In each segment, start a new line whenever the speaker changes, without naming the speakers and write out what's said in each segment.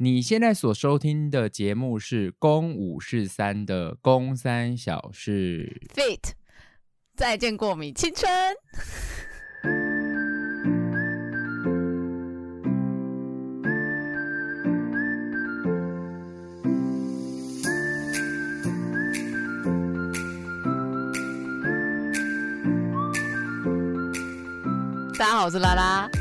你现在所收听的节目是《公五是三》的《公三小事》
，Fit，再见过敏青春。大家好，我是拉拉。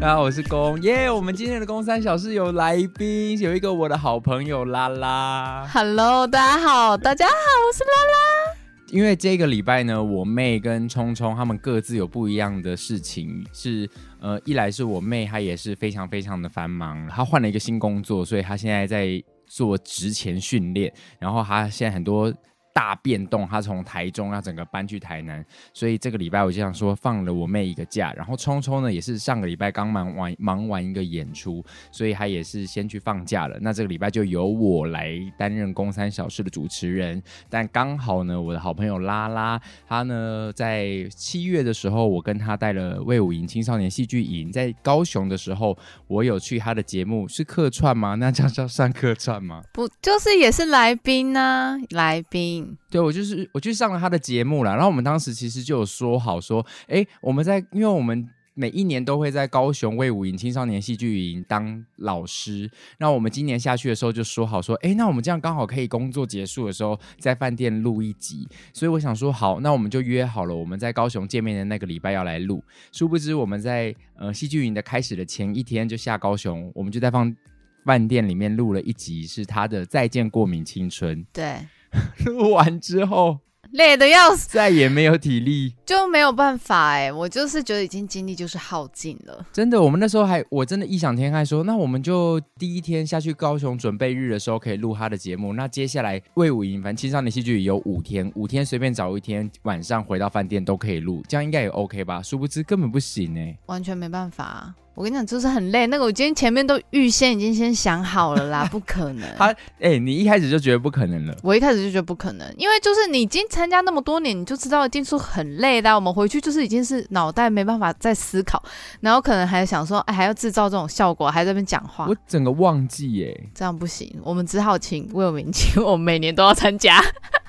大家好，我是公耶。Yeah, 我们今天的公三小事有来宾，有一个我的好朋友拉拉。
Hello，大家好，大家好，我是拉拉。
因为这个礼拜呢，我妹跟聪聪他们各自有不一样的事情，是呃，一来是我妹她也是非常非常的繁忙，她换了一个新工作，所以她现在在做职前训练，然后她现在很多。大变动，他从台中要整个搬去台南，所以这个礼拜我就想说放了我妹一个假，然后聪聪呢也是上个礼拜刚忙完忙完一个演出，所以他也是先去放假了。那这个礼拜就由我来担任公三小事的主持人，但刚好呢，我的好朋友拉拉，他呢在七月的时候，我跟他带了魏武营青少年戏剧营，在高雄的时候，我有去他的节目，是客串吗？那叫叫算客串吗？
不，就是也是来宾呢、啊，来宾。
对，我就是我去上了他的节目了，然后我们当时其实就有说好说，哎，我们在因为我们每一年都会在高雄魏武营青少年戏剧营当老师，那我们今年下去的时候就说好说，哎，那我们这样刚好可以工作结束的时候在饭店录一集，所以我想说好，那我们就约好了，我们在高雄见面的那个礼拜要来录，殊不知我们在呃戏剧营的开始的前一天就下高雄，我们就在放饭店里面录了一集，是他的《再见过敏青春》，
对。
录 完之后
累的要死，
再也没有体力，
就没有办法哎。我就是觉得已经精力就是耗尽了。
真的，我们那时候还我真的异想天开说，那我们就第一天下去高雄准备日的时候可以录他的节目。那接下来魏武营反正青少年戏剧有五天，五天随便找一天晚上回到饭店都可以录，这样应该也 OK 吧？殊不知根本不行哎，
完全没办法。我跟你讲，就是很累。那个我今天前面都预先已经先想好了啦，不可能。
他哎、欸，你一开始就觉得不可能了。
我一开始就觉得不可能，因为就是你已经参加那么多年，你就知道一定是很累的。我们回去就是已经是脑袋没办法再思考，然后可能还想说，哎，还要制造这种效果，还在那边讲话。
我整个忘记耶，
这样不行。我们只好请卫武营，请我们每年都要参加。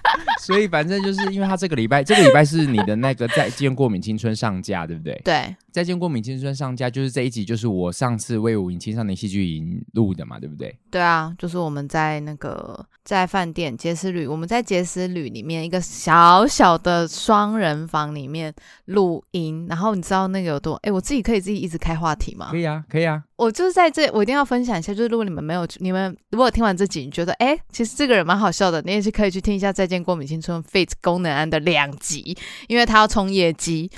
所以反正就是因为他这个礼拜，这个礼拜是你的那个再见过敏青春上架，对不对？
对，
再见过敏青春上架就是这一集，就是我上次为武营青少年戏剧营录的嘛，对不对？
对啊，就是我们在那个在饭店杰斯旅，我们在杰斯旅里面一个小小的双人房里面录音，然后你知道那个有多？哎，我自己可以自己一直开话题吗？
可以啊，可以啊。
我就是在这，我一定要分享一下，就是如果你们没有，你们如果听完这集，你觉得哎，其实这个人蛮好笑的，你也是可以去听一下《再见见过敏青春》Fit 功能安的两集，因为他要冲业绩。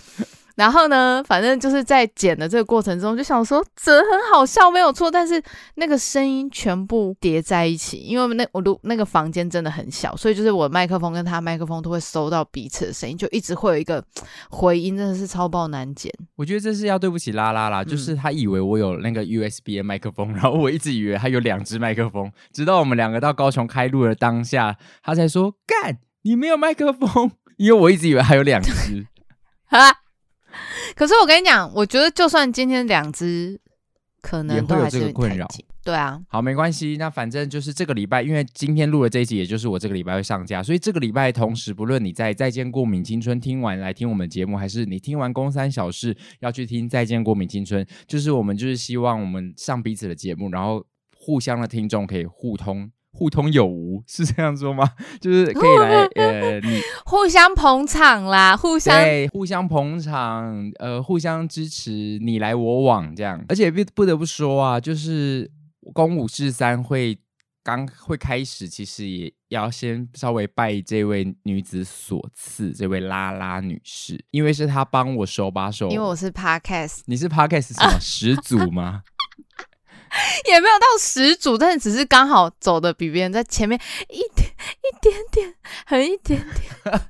然后呢，反正就是在剪的这个过程中，就想说这很好笑，没有错。但是那个声音全部叠在一起，因为那我录那个房间真的很小，所以就是我麦克风跟他麦克风都会收到彼此的声音，就一直会有一个回音，真的是超爆难剪。
我觉得这是要对不起拉拉啦，就是他以为我有那个 USB 的麦克风，然后我一直以为他有两只麦克风，直到我们两个到高雄开录的当下，他才说干，你没有麦克风，因为我一直以为还有两只。
哈。可是我跟你讲，我觉得就算今天两只，可能都还是
有这个困扰。
对啊，
好，没关系。那反正就是这个礼拜，因为今天录的这一集，也就是我这个礼拜会上架，所以这个礼拜同时，不论你在《再见过敏青春》听完来听我们节目，还是你听完《公三小事》要去听《再见过敏青春》，就是我们就是希望我们上彼此的节目，然后互相的听众可以互通。互通有无是这样说吗？就是可以来 呃，你
互相捧场啦，互相
对，互相捧场，呃，互相支持，你来我往这样。而且不不得不说啊，就是公五至三会刚会开始，其实也要先稍微拜这位女子所赐，这位拉拉女士，因为是她帮我手把手，
因为我是 Podcast，
你是 Podcast 什么始祖吗？
也没有到十组，但是只是刚好走的比别人在前面一点一点点，很一点点。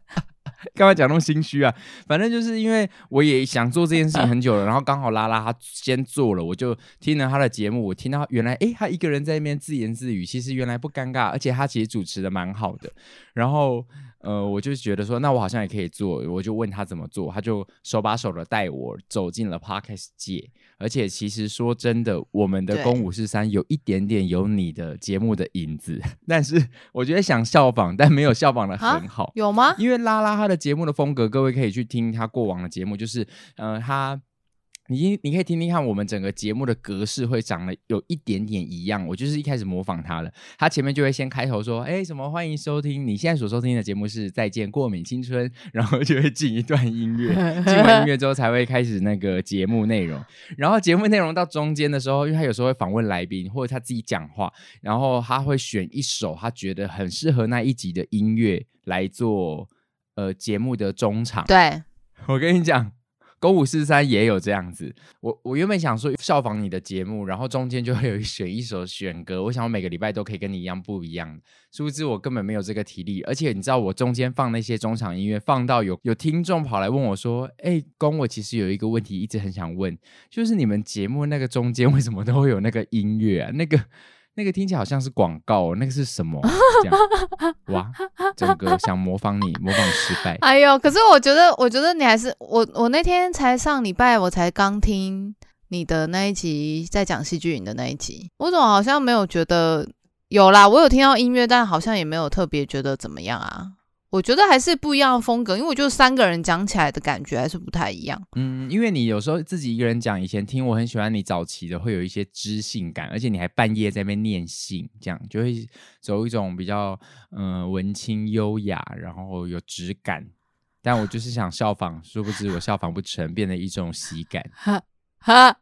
干嘛讲那么心虚啊？反正就是因为我也想做这件事情很久了，然后刚好拉拉他先做了，我就听了他的节目，我听到原来诶，他一个人在那边自言自语，其实原来不尴尬，而且他其实主持的蛮好的。然后呃，我就觉得说，那我好像也可以做，我就问他怎么做，他就手把手的带我走进了 Podcast 界。而且其实说真的，我们的公五四三有一点点有你的节目的影子，但是我觉得想效仿，但没有效仿的很好，
有吗？
因为拉拉他的节目的风格，各位可以去听他过往的节目，就是呃他。你你可以听听看，我们整个节目的格式会长得有一点点一样。我就是一开始模仿他了，他前面就会先开头说：“哎，什么欢迎收听，你现在所收听的节目是《再见过敏青春》，然后就会进一段音乐，进完音乐之后才会开始那个节目内容。然后节目内容到中间的时候，因为他有时候会访问来宾或者他自己讲话，然后他会选一首他觉得很适合那一集的音乐来做呃节目的中场。
对，
我跟你讲。公五四三也有这样子，我我原本想说效仿你的节目，然后中间就会有 选一首选歌，我想我每个礼拜都可以跟你一样不一样。殊不知我根本没有这个体力，而且你知道我中间放那些中场音乐，放到有有听众跑来问我说：“哎、公我其实有一个问题一直很想问，就是你们节目那个中间为什么都会有那个音乐啊？那个。”那个听起来好像是广告，那个是什么？这样哇，整个想模仿你，模仿失败。
哎呦，可是我觉得，我觉得你还是我。我那天才上礼拜，我才刚听你的那一集，在讲戏剧影的那一集，我怎么好像没有觉得有啦？我有听到音乐，但好像也没有特别觉得怎么样啊。我觉得还是不一样的风格，因为我觉得三个人讲起来的感觉还是不太一样。
嗯，因为你有时候自己一个人讲，以前听我很喜欢你早期的，会有一些知性感，而且你还半夜在那边念信，这样就会走一种比较嗯、呃、文青优雅，然后有质感。但我就是想效仿，殊不知我效仿不成，变成一种喜感。哈
哈，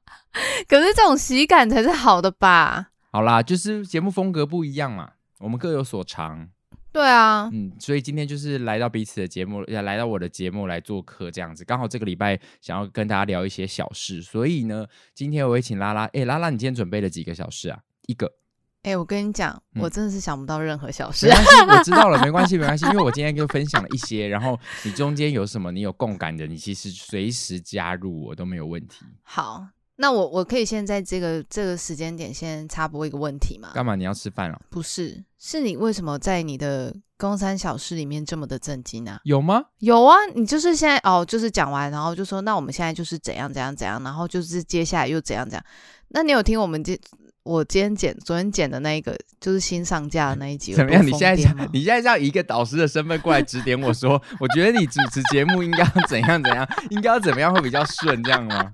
可是这种喜感才是好的吧？
好啦，就是节目风格不一样嘛，我们各有所长。
对啊，
嗯，所以今天就是来到彼此的节目，要来到我的节目来做客，这样子。刚好这个礼拜想要跟大家聊一些小事，所以呢，今天我也请拉拉。哎，拉拉，你今天准备了几个小事啊？一个。
哎，我跟你讲，我真的是想不到任何小事。
嗯、没关系，我知道了，没关系，没关系，因为我今天就分享了一些，然后你中间有什么你有共感的，你其实随时加入我都没有问题。
好。那我我可以先在这个这个时间点先插播一个问题吗？
干嘛？你要吃饭了？
不是，是你为什么在你的公三小事里面这么的震惊呢？
有吗？
有啊，你就是现在哦，就是讲完，然后就说那我们现在就是怎样怎样怎样，然后就是接下来又怎样怎样。那你有听我们今我今天剪昨天剪的那一个就是新上架的那一集？
怎么样？你现在你现在要以一个导师的身份过来指点我说，我觉得你主持节目应该要怎样怎样，应该要怎么样会比较顺，这样吗？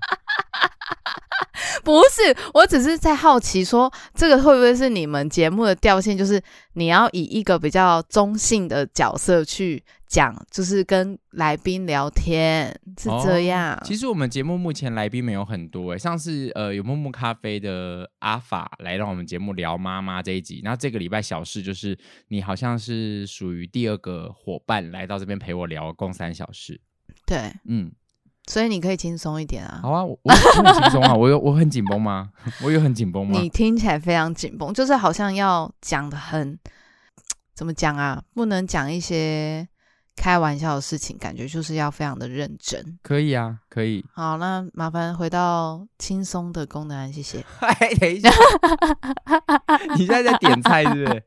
不是，我只是在好奇说，这个会不会是你们节目的调性？就是你要以一个比较中性的角色去讲，就是跟来宾聊天，是这样。哦，其
实我们节目目前来宾没有很多诶，上次呃有木木咖啡的阿法来到我们节目聊妈妈这一集，那这个礼拜小事就是你好像是属于第二个伙伴来到这边陪我聊共三小时。
对，嗯。所以你可以轻松一点啊！
好啊，我，我很轻松啊！我有我很紧绷吗？我有很紧绷吗？
你听起来非常紧绷，就是好像要讲的很怎么讲啊？不能讲一些开玩笑的事情，感觉就是要非常的认真。
可以啊，可以。
好，那麻烦回到轻松的功能，谢谢。
哎，等一下，你现在在点菜是不是？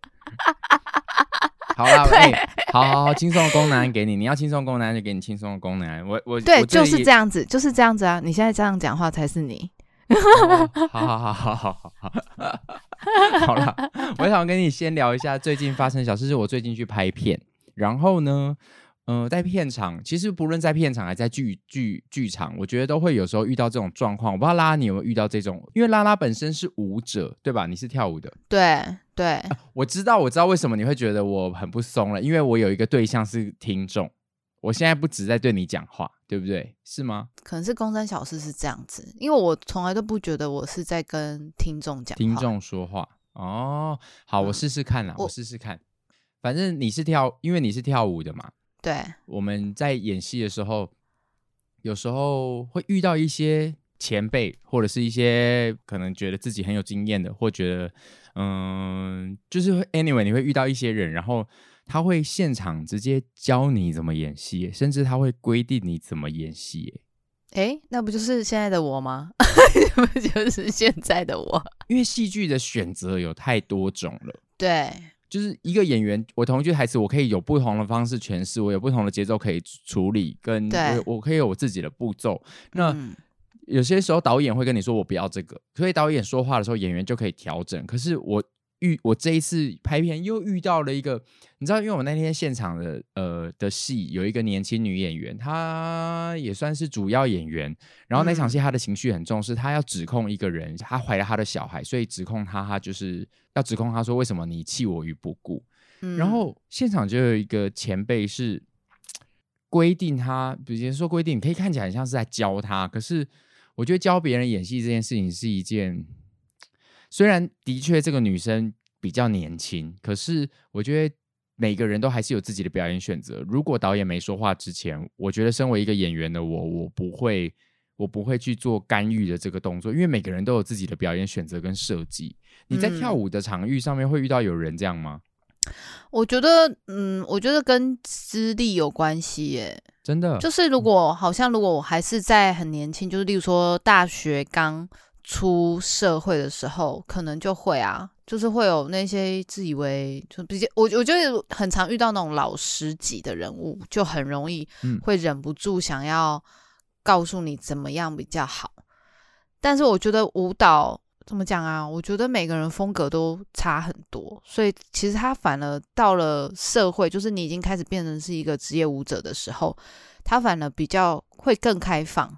好啦，对、欸，好好好，轻松的功能给你，你要轻松功能就给你轻松的功能。我我
对，就是这样子，就是这样子啊！你现在这样讲话才是你。
好好好好好好好，好了，我想跟你先聊一下最近发生的小事，是我最近去拍片，然后呢。嗯、呃，在片场，其实不论在片场还是在剧剧剧场，我觉得都会有时候遇到这种状况。我不知道拉拉你有没有遇到这种，因为拉拉本身是舞者，对吧？你是跳舞的，
对对、
啊。我知道，我知道为什么你会觉得我很不松了，因为我有一个对象是听众。我现在不只在对你讲话，对不对？是吗？
可能是公三小事是这样子，因为我从来都不觉得我是在跟听众讲话，
听众说话。哦，好，我试试看啦，嗯、我试试看。反正你是跳，因为你是跳舞的嘛。
对，我
们在演戏的时候，有时候会遇到一些前辈，或者是一些可能觉得自己很有经验的，或觉得嗯，就是 anyway，你会遇到一些人，然后他会现场直接教你怎么演戏，甚至他会规定你怎么演戏。
哎，那不就是现在的我吗？不就是现在的我？
因为戏剧的选择有太多种了。
对。
就是一个演员，我同一句台词，我可以有不同的方式诠释，我有不同的节奏可以处理，跟我我可以有我自己的步骤。那、嗯、有些时候导演会跟你说我不要这个，所以导演说话的时候，演员就可以调整。可是我。遇我这一次拍片又遇到了一个，你知道，因为我那天现场的呃的戏有一个年轻女演员，她也算是主要演员。然后那场戏她的情绪很重是，她要指控一个人，她怀了她的小孩，所以指控她，她就是要指控她说为什么你弃我于不顾。嗯。然后现场就有一个前辈是 规定她，比如说规定，你可以看起来很像是在教她，可是我觉得教别人演戏这件事情是一件。虽然的确这个女生比较年轻，可是我觉得每个人都还是有自己的表演选择。如果导演没说话之前，我觉得身为一个演员的我，我不会，我不会去做干预的这个动作，因为每个人都有自己的表演选择跟设计。你在跳舞的场域上面会遇到有人这样吗？
嗯，我觉得，嗯，我觉得跟资历有关系耶。
真的，
就是如果好像如果我还是在很年轻，就是例如说大学刚。出社会的时候，可能就会啊，就是会有那些自以为就比较，我我觉得很常遇到那种老师级的人物，就很容易会忍不住想要告诉你怎么样比较好。但是我觉得舞蹈怎么讲啊？我觉得每个人风格都差很多，所以其实他反而到了社会，就是你已经开始变成是一个职业舞者的时候，他反而比较会更开放。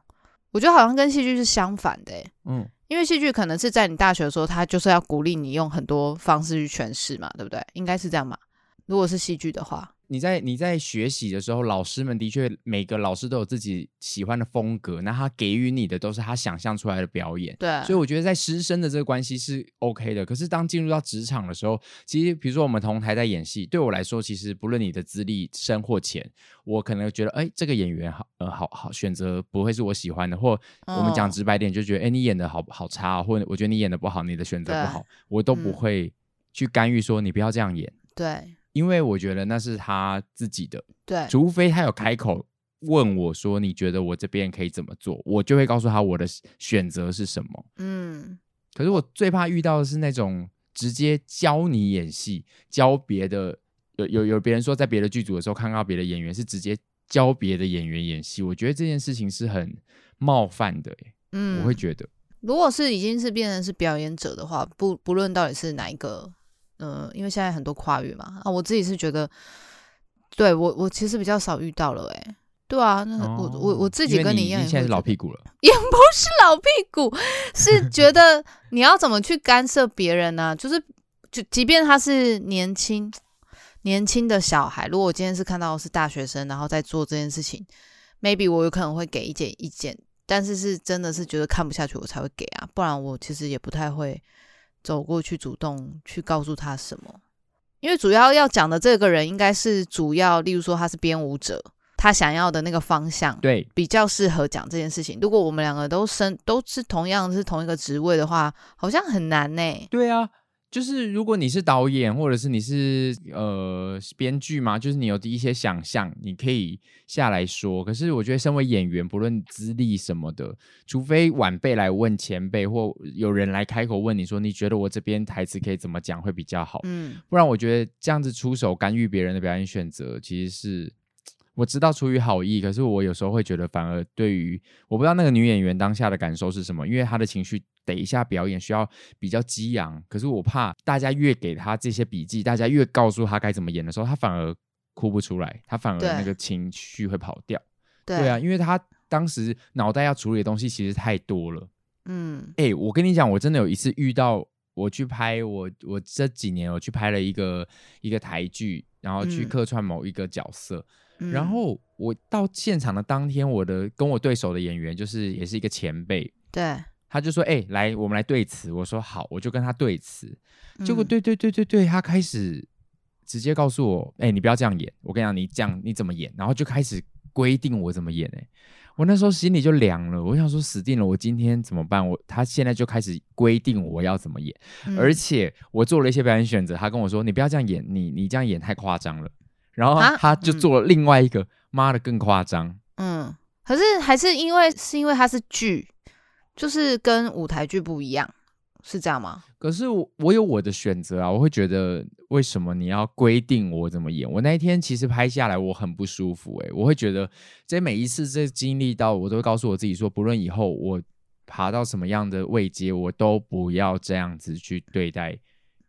我觉得好像跟戏剧是相反的，欸，嗯，因为戏剧可能是在你大学的时候，他就是要鼓励你用很多方式去诠释嘛，对不对？应该是这样嘛。如果是戏剧的话。
你在你在学习的时候，老师们的确每个老师都有自己喜欢的风格，那他给予你的都是他想象出来的表演。
对，
所以我觉得在师生的这个关系是 OK 的。可是当进入到职场的时候，其实比如说我们同台在演戏，对我来说，其实不论你的资历深或浅，我可能觉得，哎，这个演员好，呃，好好选择不会是我喜欢的，或我们讲直白点，就觉得，哎，你演的好好差哦，或者我觉得你演的不好，你的选择不好，我都不会去干预说你不要这样演。
对。
因为我觉得那是他自己的，
对，
除非他有开口问我说：“你觉得我这边可以怎么做？”我就会告诉他我的选择是什么。嗯，可是我最怕遇到的是那种直接教你演戏，教别的有有有别人说在别的剧组的时候看到别的演员是直接教别的演员演戏，我觉得这件事情是很冒犯的。嗯，我会觉得，
如果是已经是变成是表演者的话，不不论到底是哪一个。嗯，因为现在很多跨越嘛，啊，我自己是觉得，对我我其实比较少遇到了，哎，对啊，那我我我自己跟你一样，
你现在是老屁股了，
也不是老屁股，是 觉得你要怎么去干涉别人呢？就是就即便他是年轻年轻的小孩，如果我今天是看到是大学生，然后在做这件事情，maybe 我有可能会给一点意见，但是是真的是觉得看不下去，我才会给啊，不然我其实也不太会。走过去，主动去告诉他什么？因为主要要讲的这个人应该是主要，例如说他是编舞者，他想要的那个方向，
对，
比较适合讲这件事情。如果我们两个都升都是同样是同一个职位的话，好像很难呢。
对啊。就是如果你是导演，或者是你是呃编剧嘛，就是你有一些想象，你可以下来说。可是我觉得，身为演员，不论资历什么的，除非晚辈来问前辈，或有人来开口问你说，你觉得我这边台词可以怎么讲会比较好？嗯，不然我觉得这样子出手干预别人的表演选择，其实是。我知道出于好意，可是我有时候会觉得，反而对于我不知道那个女演员当下的感受是什么，因为她的情绪等一下表演需要比较激昂，可是我怕大家越给她这些笔记，大家越告诉她该怎么演的时候，她反而哭不出来，她反而那个情绪会跑掉。对，对啊，因为她当时脑袋要处理的东西其实太多了。嗯，哎、欸，我跟你讲，我真的有一次遇到，我去拍我我这几年我去拍了一个一个台剧，然后去客串某一个角色。嗯然后我到现场的当天，我的跟我对手的演员就是也是一个前辈，
对，
他就说：“哎、欸，来，我们来对词。”我说：“好。”我就跟他对词。结果对对对对对，他开始直接告诉我：“哎、欸，你不要这样演。我跟你讲，你这样你怎么演？”然后就开始规定我怎么演。哎，我那时候心里就凉了。我想说死定了，我今天怎么办？我他现在就开始规定我要怎么演，嗯、而且我做了一些表演选择。他跟我说：“你不要这样演，你你这样演太夸张了。”然后他就做了另外一个，妈、嗯、的更夸张。
嗯，可是还是因为是因为它是剧，就是跟舞台剧不一样，是这样吗？
可是我我有我的选择啊，我会觉得为什么你要规定我怎么演？我那一天其实拍下来我很不舒服、欸，诶，我会觉得这每一次这经历到，我都会告诉我自己说，不论以后我爬到什么样的位阶，我都不要这样子去对待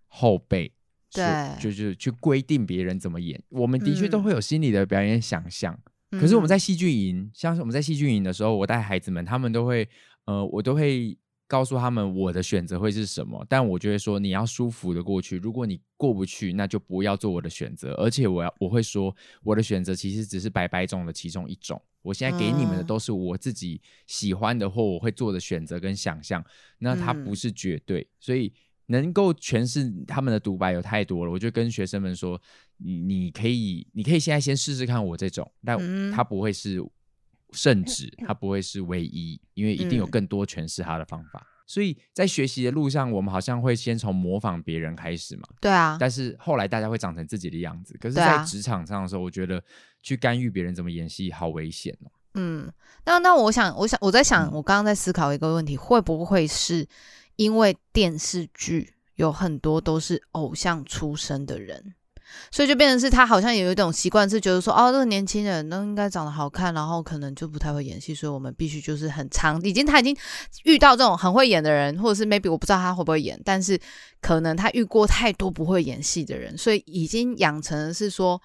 后辈。对，就是去规定别人怎么演。我们的确都会有心理的表演想象、嗯，可是我们在戏剧营，像是我们在戏剧营的时候，我带孩子们，他们都会，呃，我都会告诉他们我的选择会是什么。但我就会说，你要舒服的过去，如果你过不去，那就不要做我的选择。而且我要我会说，我的选择其实只是白白种的其中一种。我现在给你们的都是我自己喜欢的或我会做的选择跟想象，那它不是绝对，所以。能够诠释他们的独白有太多了，我就跟学生们说：“你你可以，你可以现在先试试看我这种，但它不会是圣旨，它不会是唯一，因为一定有更多诠释它的方法。所以在学习的路上，我们好像会先从模仿别人开始嘛。
对啊。
但是后来大家会长成自己的样子。可是，在职场上的时候，我觉得去干预别人怎么演戏，好危险哦。
嗯，那那我想，我想我在想，我刚刚在思考一个问题，会不会是？因为电视剧有很多都是偶像出身的人，所以就变成是他好像有一种习惯，是觉得说，哦，这个年轻人都应该长得好看，然后可能就不太会演戏，所以我们必须就是很长，已经他已经遇到这种很会演的人，或者是 maybe 我不知道他会不会演，但是可能他遇过太多不会演戏的人，所以已经养成是说。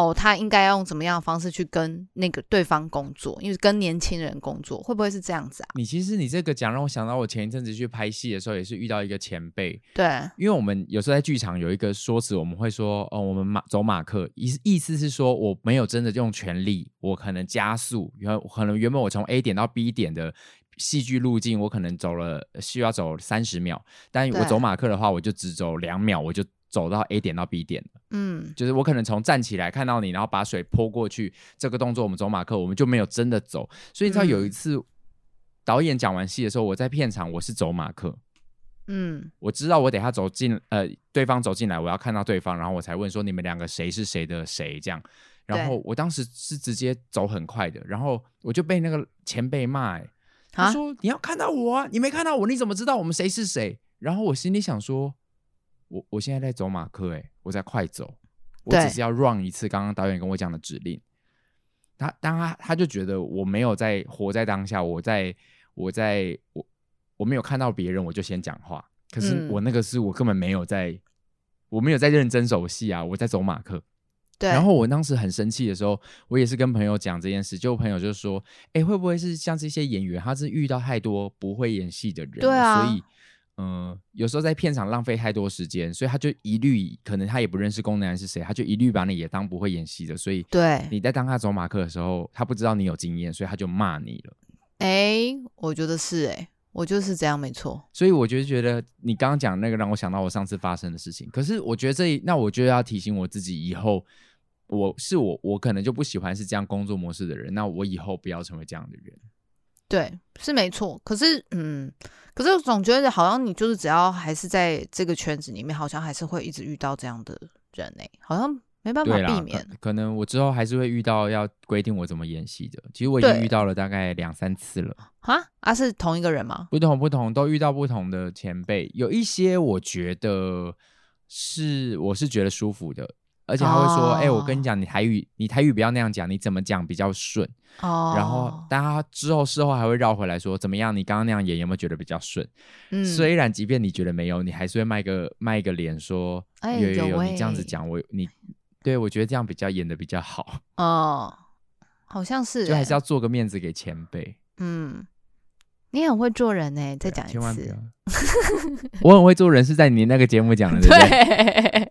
哦，他应该要用怎么样的方式去跟那个对方工作？因为跟年轻人工作会不会是这样子啊？
你其实你这个讲让我想到，我前一阵子去拍戏的时候，也是遇到一个前辈。
对，
因为我们有时候在剧场有一个说辞，我们会说，哦，我们马走马克，意意思是说我没有真的用全力，我可能加速，然后可能原本我从 A 点到 B 点的戏剧路径，我可能走了需要走三十秒，但我走马克的话，我就只走两秒，我就。走到 A 点到 B 点，
嗯，
就是我可能从站起来看到你，然后把水泼过去，这个动作我们走马克，我们就没有真的走。所以你知道有一次、嗯、导演讲完戏的时候，我在片场我是走马克，
嗯，
我知道我等下走进呃对方走进来，我要看到对方，然后我才问说你们两个谁是谁的谁这样。然后我当时是直接走很快的，然后我就被那个前辈骂、欸，他说你要看到我啊，你没看到我，你怎么知道我们谁是谁？然后我心里想说。我我现在在走马克，哎，我在快走，我只是要 run 一次刚刚导演跟我讲的指令。他当他他就觉得我没有在活在当下，我在我在我我没有看到别人，我就先讲话。可是我那个是我根本没有在，嗯、我没有在认真走戏啊，我在走马克。对。然后我当时很生气的时候，我也是跟朋友讲这件事，就朋友就说：“哎，会不会是像这些演员，他是遇到太多不会演戏的人，对啊，所以。”嗯，有时候在片场浪费太多时间，所以他就一律可能他也不认识宫南是谁，他就一律把你也当不会演戏的。所以对你在当他走马克的时候，他不知道你有经验，所以他就骂你了。
哎、欸，我觉得是哎、欸，我就是这样，没错。
所以我就觉得你刚刚讲那个让我想到我上次发生的事情。可是我觉得这那我就要提醒我自己，以后我是我，我可能就不喜欢是这样工作模式的人。那我以后不要成为这样的人。
对，是没错。可是，嗯，可是我总觉得好像你就是只要还是在这个圈子里面，好像还是会一直遇到这样的人呢、欸，好像没办法避免。
可，可能我之后还是会遇到要规定我怎么演戏的。其实我已经遇到了大概两三次了。
啊，啊，是同一个人吗？
不同，不同，都遇到不同的前辈。有一些我觉得是，我是觉得舒服的。而且他会说：“哎、oh. 欸，我跟你讲，你台语，你台语不要那样讲，你怎么讲比较顺？哦、oh.。然后，但他之后事后还会绕回来说，怎么样？你刚刚那样演有没有觉得比较顺？嗯，虽然即便你觉得没有，你还是会卖个卖个脸说，哎、欸，有有有，你这样子讲，我你对我觉得这样比较演的比较好。
哦、oh.，好像是，
就还是要做个面子给前辈。
嗯，你很会做人呢，再讲一次。千万不要
我很会做人，是在你那个节目讲的，对不对？”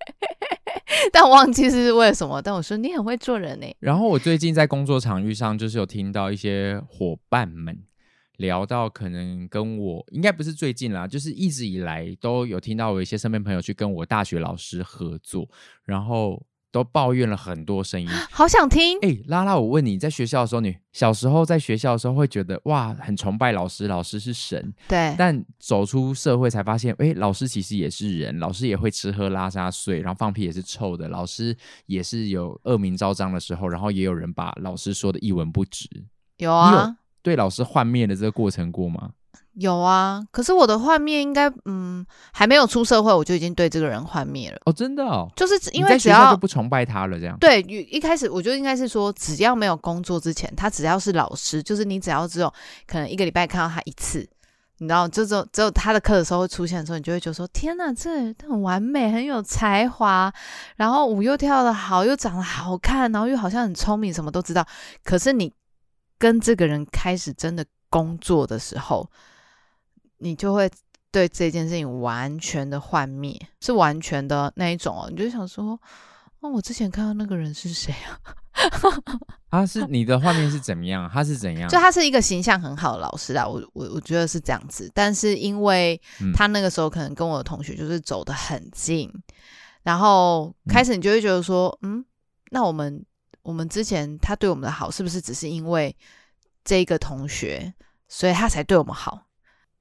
但我忘记是为了什么，但我说你很会做人呢。
然后我最近在工作场域上，就是有听到一些伙伴们聊到，可能跟我应该不是最近啦，就是一直以来都有听到我一些身边朋友去跟我大学老师合作，然后。都抱怨了很多声音，
好想听。
哎、欸，拉拉，我问你在学校的时候，你小时候在学校的时候会觉得哇，很崇拜老师，老师是神。
对。
但走出社会才发现，哎、欸，老师其实也是人，老师也会吃喝拉撒睡，然后放屁也是臭的，老师也是有恶名昭彰的时候，然后也有人把老师说的一文不值。
有啊。
有对老师幻灭的这个过程过吗？
有啊，可是我的幻灭应该，嗯，还没有出社会，我就已经对这个人幻灭了。
哦，真的哦，
就是因为只要
就不崇拜他了，这样。
对，一开始我觉得应该是说，只要没有工作之前，他只要是老师，就是你只要只有可能一个礼拜看到他一次，你知道，就只有只有他的课的时候会出现的时候，你就会觉得说，天哪，这人很完美，很有才华，然后舞又跳得好，又长得好看，然后又好像很聪明，什么都知道。可是你跟这个人开始真的工作的时候，你就会对这件事情完全的幻灭，是完全的那一种哦。你就想说，哦，我之前看到那个人是谁啊？
他 是你的画面是怎么样？他是怎样？
就他是一个形象很好的老师啊，我我我觉得是这样子。但是因为他那个时候可能跟我的同学就是走得很近，嗯、然后开始你就会觉得说，嗯，那我们我们之前他对我们的好，是不是只是因为这个同学，所以他才对我们好？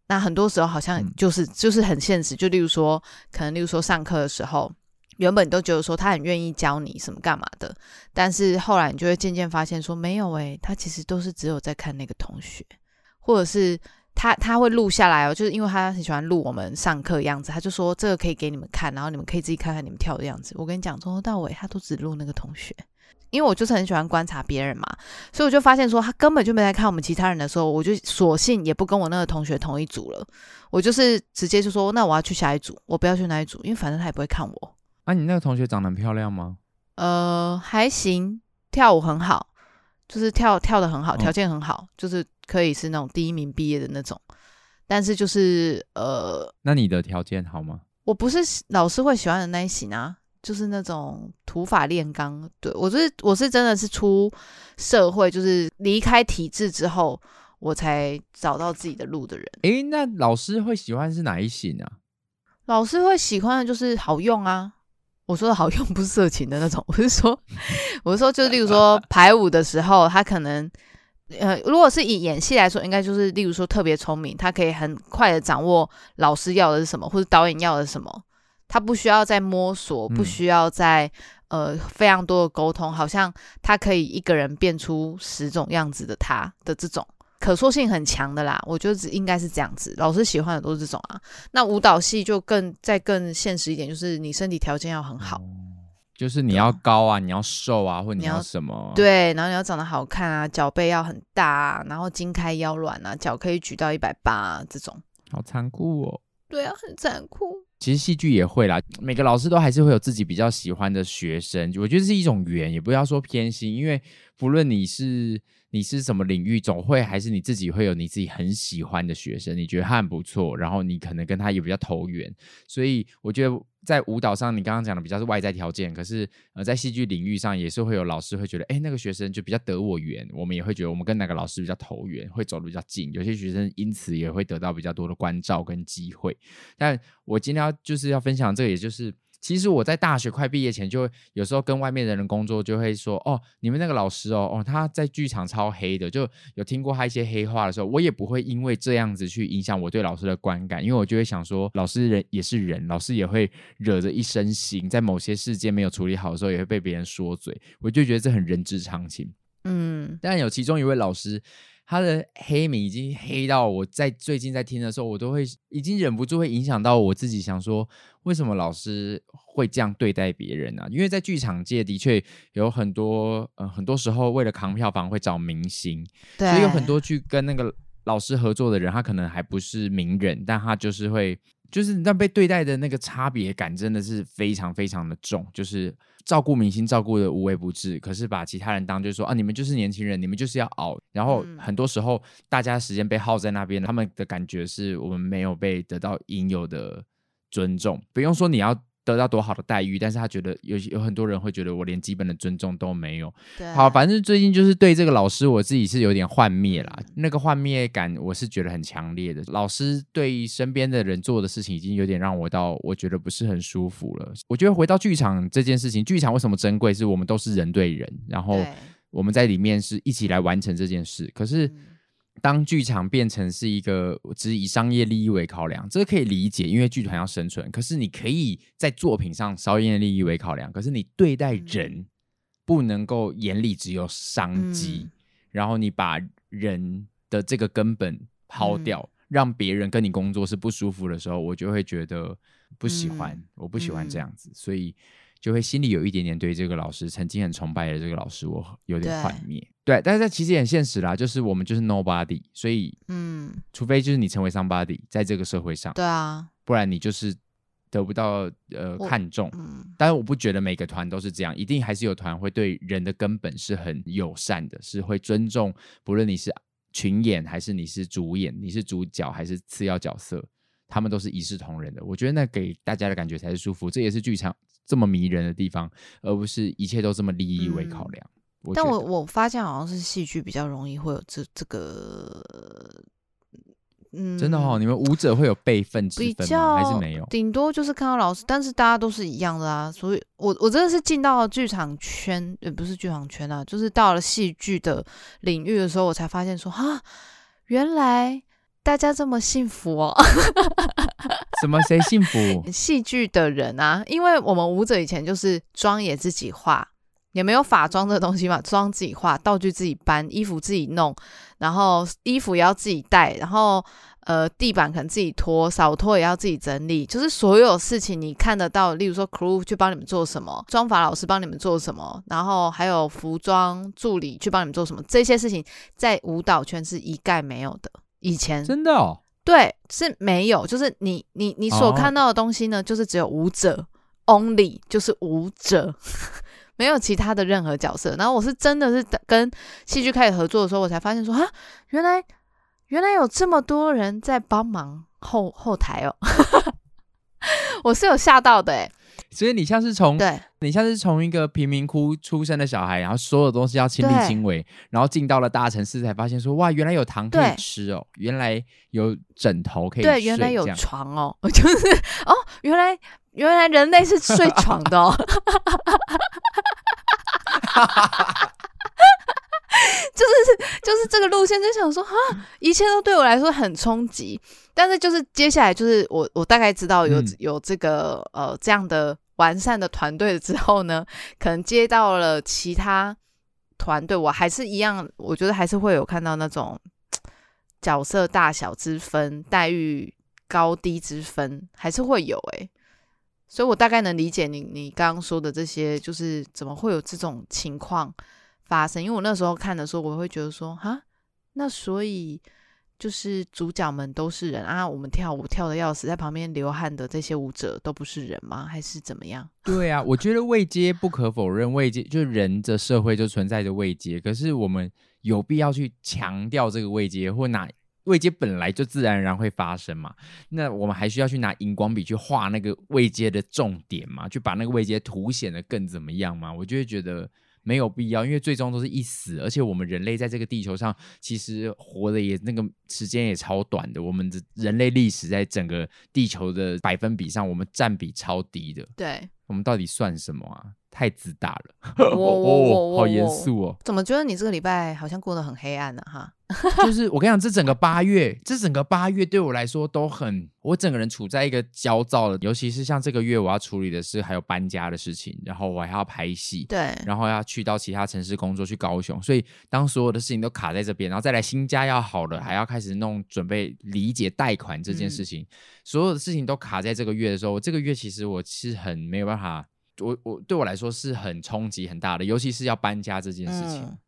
那很多时候好像就是、嗯、就是很现实，就例如说，可能例如说上课的时候，原本都觉得说他很愿意教你什么干嘛的，但是后来你就会渐渐发现说没有诶、欸，他其实都是只有在看那个同学，或者是他他会录下来哦，就是因为他很喜欢录我们上课的样子，他就说这个可以给你们看，然后你们可以自己看看你们跳的样子。我跟你讲，从头到尾他都只录那个同学。因为我就是很喜欢观察别人嘛，所以我就发现说他根本就没在看我们其他人的时候，我就索性也不跟我那个同学同一组了。我就是直接就说，那我要去下一组，我不要去那一组，因为反正他也不会看我。
啊，你那个同学长得很漂亮吗？
呃，还行，跳舞很好，就是跳跳的很好，条件很好，哦，就是可以是那种第一名毕业的那种。但是就是呃，
那你的条件好吗？
我不是老师会喜欢的那一型啊。就是那种土法炼钢，对，我是我是真的是出社会，就是离开体制之后，我才找到自己的路的人。
诶，那老师会喜欢是哪一型啊？
老师会喜欢的就是好用啊。我说的好用不是色情的那种，我是说，我是说，就例如说排舞的时候，他可能呃，如果是以演戏来说，应该就是例如说特别聪明，他可以很快的掌握老师要的是什么，或者导演要的是什么。他不需要再摸索，不需要再、嗯、呃非常多的沟通，好像他可以一个人变出十种样子的他的这种可塑性很强的啦。我觉得应该是这样子，老师喜欢的都是这种啊。那舞蹈系就更再更现实一点，就是你身体条件要很好，
就是你要高啊，你要瘦啊，或者你要什么？
对，然后你要长得好看啊，脚背要很大啊，然后筋开腰软啊，脚可以举到一百八啊，这种。
好残酷哦。
对啊，很残酷。
其实戏剧也会啦，每个老师都还是会有自己比较喜欢的学生，我觉得是一种缘，也不要说偏心，因为不论你是你是什么领域，总会还是你自己会有你自己很喜欢的学生，你觉得他很不错，然后你可能跟他也比较投缘，所以我觉得。在舞蹈上，你刚刚讲的比较是外在条件，可是呃，在戏剧领域上也是会有老师会觉得，哎，那个学生就比较得我缘，我们也会觉得我们跟哪个老师比较投缘，会走得比较近。有些学生因此也会得到比较多的关照跟机会。但我今天要就是要分享这个，也就是。其实我在大学快毕业前，就有时候跟外面的人工作，就会说：“哦，你们那个老师哦，哦，他在剧场超黑的。”就有听过他一些黑话的时候，我也不会因为这样子去影响我对老师的观感，因为我就会想说，老师人也是人，老师也会惹着一身腥，在某些事件没有处理好的时候，也会被别人说嘴，我就觉得这很人之常情。嗯，但有其中一位老师。他的黑名已经黑到我在最近在听的时候，我都会已经忍不住会影响到我自己，想说为什么老师会这样对待别人呢、啊？因为在剧场界的确有很多，呃，很多时候为了扛票房会找明星，对，所以有很多去跟那个老师合作的人，他可能还不是名人，但他就是会，就是那被对待的那个差别感真的是非常非常的重，就是。照顾明星照顾的无微不至，可是把其他人当就是说啊，你们就是年轻人，你们就是要熬。然后很多时候大家时间被耗在那边，他们的感觉是我们没有被得到应有的尊重。不用说你要。得到多好的待遇，但是他觉得有有很多人会觉得我连基本的尊重都没有。对，好，反正最近就是对这个老师，我自己是有点幻灭啦。那个幻灭感，我是觉得很强烈的。老师对身边的人做的事情，已经有点让我到我觉得不是很舒服了。我觉得回到剧场这件事情，剧场为什么珍贵？是我们都是人对人，然后我们在里面是一起来完成这件事。可是。当剧场变成是一个只以商业利益为考量，这个可以理解，因为剧团要生存。可是你可以在作品上商业利益为考量，可是你对待人不能够眼里只有商机，嗯，然后你把人的这个根本抛掉，让别人跟你工作是不舒服的时候，我就会觉得不喜欢，嗯、我不喜欢这样子，嗯、所以就会心里有一点点对这个老师曾经很崇拜的这个老师，我有点幻灭。对，对，但是这其实也很现实啦，就是我们就是 nobody，所以嗯，除非就是你成为 somebody，在这个社会上，
对啊，
不然你就是。得不到呃看重，嗯，但是我不觉得每个团都是这样，一定还是有团会对人的根本是很友善的，是会尊重，不论你是群演还是你是主演，你是主角还是次要角色，他们都是一视同仁的。我觉得那给大家的感觉才是舒服，这也是剧场这么迷人的地方，而不是一切都这么利益为考量。嗯，我
但我我发现好像是戏剧比较容易会有这这个。嗯，
真的哦，你们舞者会有辈分之分吗？比较还是没有？
顶多就是看到老师，但是大家都是一样的啊。所以我我真的是进到了剧场圈，也不是剧场圈啊，就是到了戏剧的领域的时候，我才发现说哈，原来大家这么幸福哦。
什么？谁幸福？
戏剧的人啊，因为我们舞者以前就是妆也自己画。也没有法妆这个东西嘛，妆自己画，道具自己搬，衣服自己弄，然后衣服也要自己带，然后呃地板可能自己拖，扫拖也要自己整理，就是所有事情你看得到，例如说 crew 去帮你们做什么，妆法老师帮你们做什么，然后还有服装助理去帮你们做什么，这些事情在舞蹈圈是一概没有的。以前
真的哦，
对，是没有，就是你你你所看到的东西呢，哦、就是只有舞者 only，就是舞者。没有其他的任何角色，然后我是真的是跟戏剧开始合作的时候，我才发现说啊，原来原来有这么多人在帮忙后后台哦，我是有吓到的诶。
所以你像是从
对，
你像是从一个贫民窟出生的小孩，然后所有东西要亲力亲为，然后进到了大城市，才发现说哇，原来有糖可以吃哦，原来有枕头可以睡，
对，原来有床哦，就是哦，原来原来人类是睡床的哦。就是就是这个路线，就想说啊，一切都对我来说很冲击。但是就是接下来，就是我我大概知道有有这个呃这样的完善的团队之后呢，可能接到了其他团队，我还是一样，我觉得还是会有看到那种角色大小之分、待遇高低之分，还是会有诶、欸。所以，我大概能理解你你刚刚说的这些，就是怎么会有这种情况发生？因为我那时候看的时候，我会觉得说，哈，那所以就是主角们都是人啊，我们跳舞跳得要死，在旁边流汗的这些舞者都不是人吗？还是怎么样？
对啊，我觉得位阶不可否认，位阶就人的社会就存在着位阶，可是我们有必要去强调这个位阶或哪？位阶本来就自然而然会发生嘛，那我们还需要去拿荧光笔去画那个位阶的重点嘛，去把那个位阶凸显得更怎么样嘛？我就会觉得没有必要，因为最终都是一死，而且我们人类在这个地球上其实活的也那个时间也超短的，我们的人类历史在整个地球的百分比上，我们占比超低的。
对，
我们到底算什么啊？太自大了，哦，好严肃哦！
怎么觉得你这个礼拜好像过得很黑暗呢？哈，
就是我跟你讲，这整个八月，这整个八月对我来说都很，我整个人处在一个焦躁的，尤其是像这个月我要处理的是还有搬家的事情，然后我还要拍戏，
对，
然后要去到其他城市工作，去高雄，所以当所有的事情都卡在这边，然后再来新家要好了，还要开始弄准备理解贷款这件事情，嗯、所有的事情都卡在这个月的时候，我这个月其实我是很没有办法。我我对我来说是很冲击很大的，尤其是要搬家这件事情。嗯、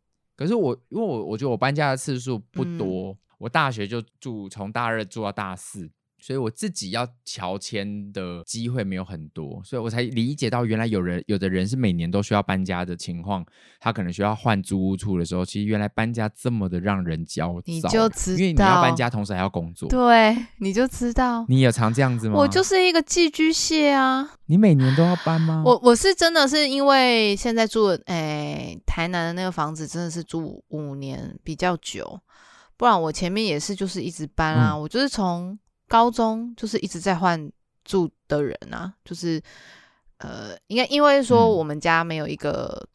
可是我因为我我觉得我搬家的次数不多，嗯、我大学就住从大二住到大四。所以我自己要乔迁的机会没有很多，所以我才理解到原来有人有的人是每年都需要搬家的情况，他可能需要换租屋处的时候，其实原来搬家这么的让人焦躁，
你就知道，
因为你要搬家，同时还要工作，
对，你就知道，
你有常这样子吗？
我就是一个寄居蟹啊！
你每年都要搬吗？
我我是真的是因为现在住诶、哎、台南的那个房子真的是住五年比较久，不然我前面也是就是一直搬啊，嗯、我就是从。高中就是一直在换住的人啊，就是呃，应该因为说我们家没有一个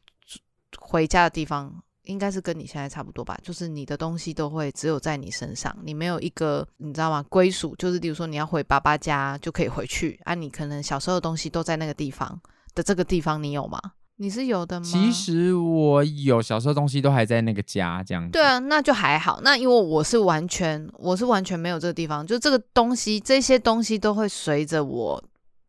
回家的地方，嗯、应该是跟你现在差不多吧。就是你的东西都会只有在你身上，你没有一个你知道吗？归属就是，比如说你要回爸爸家就可以回去啊。你可能小时候的东西都在那个地方的这个地方，你有吗？你是有的吗？
其实我有，小时候东西都还在那个家这样子。
对啊，那就还好。那因为我是完全，我是完全没有这个地方，就这个东西，这些东西都会随着我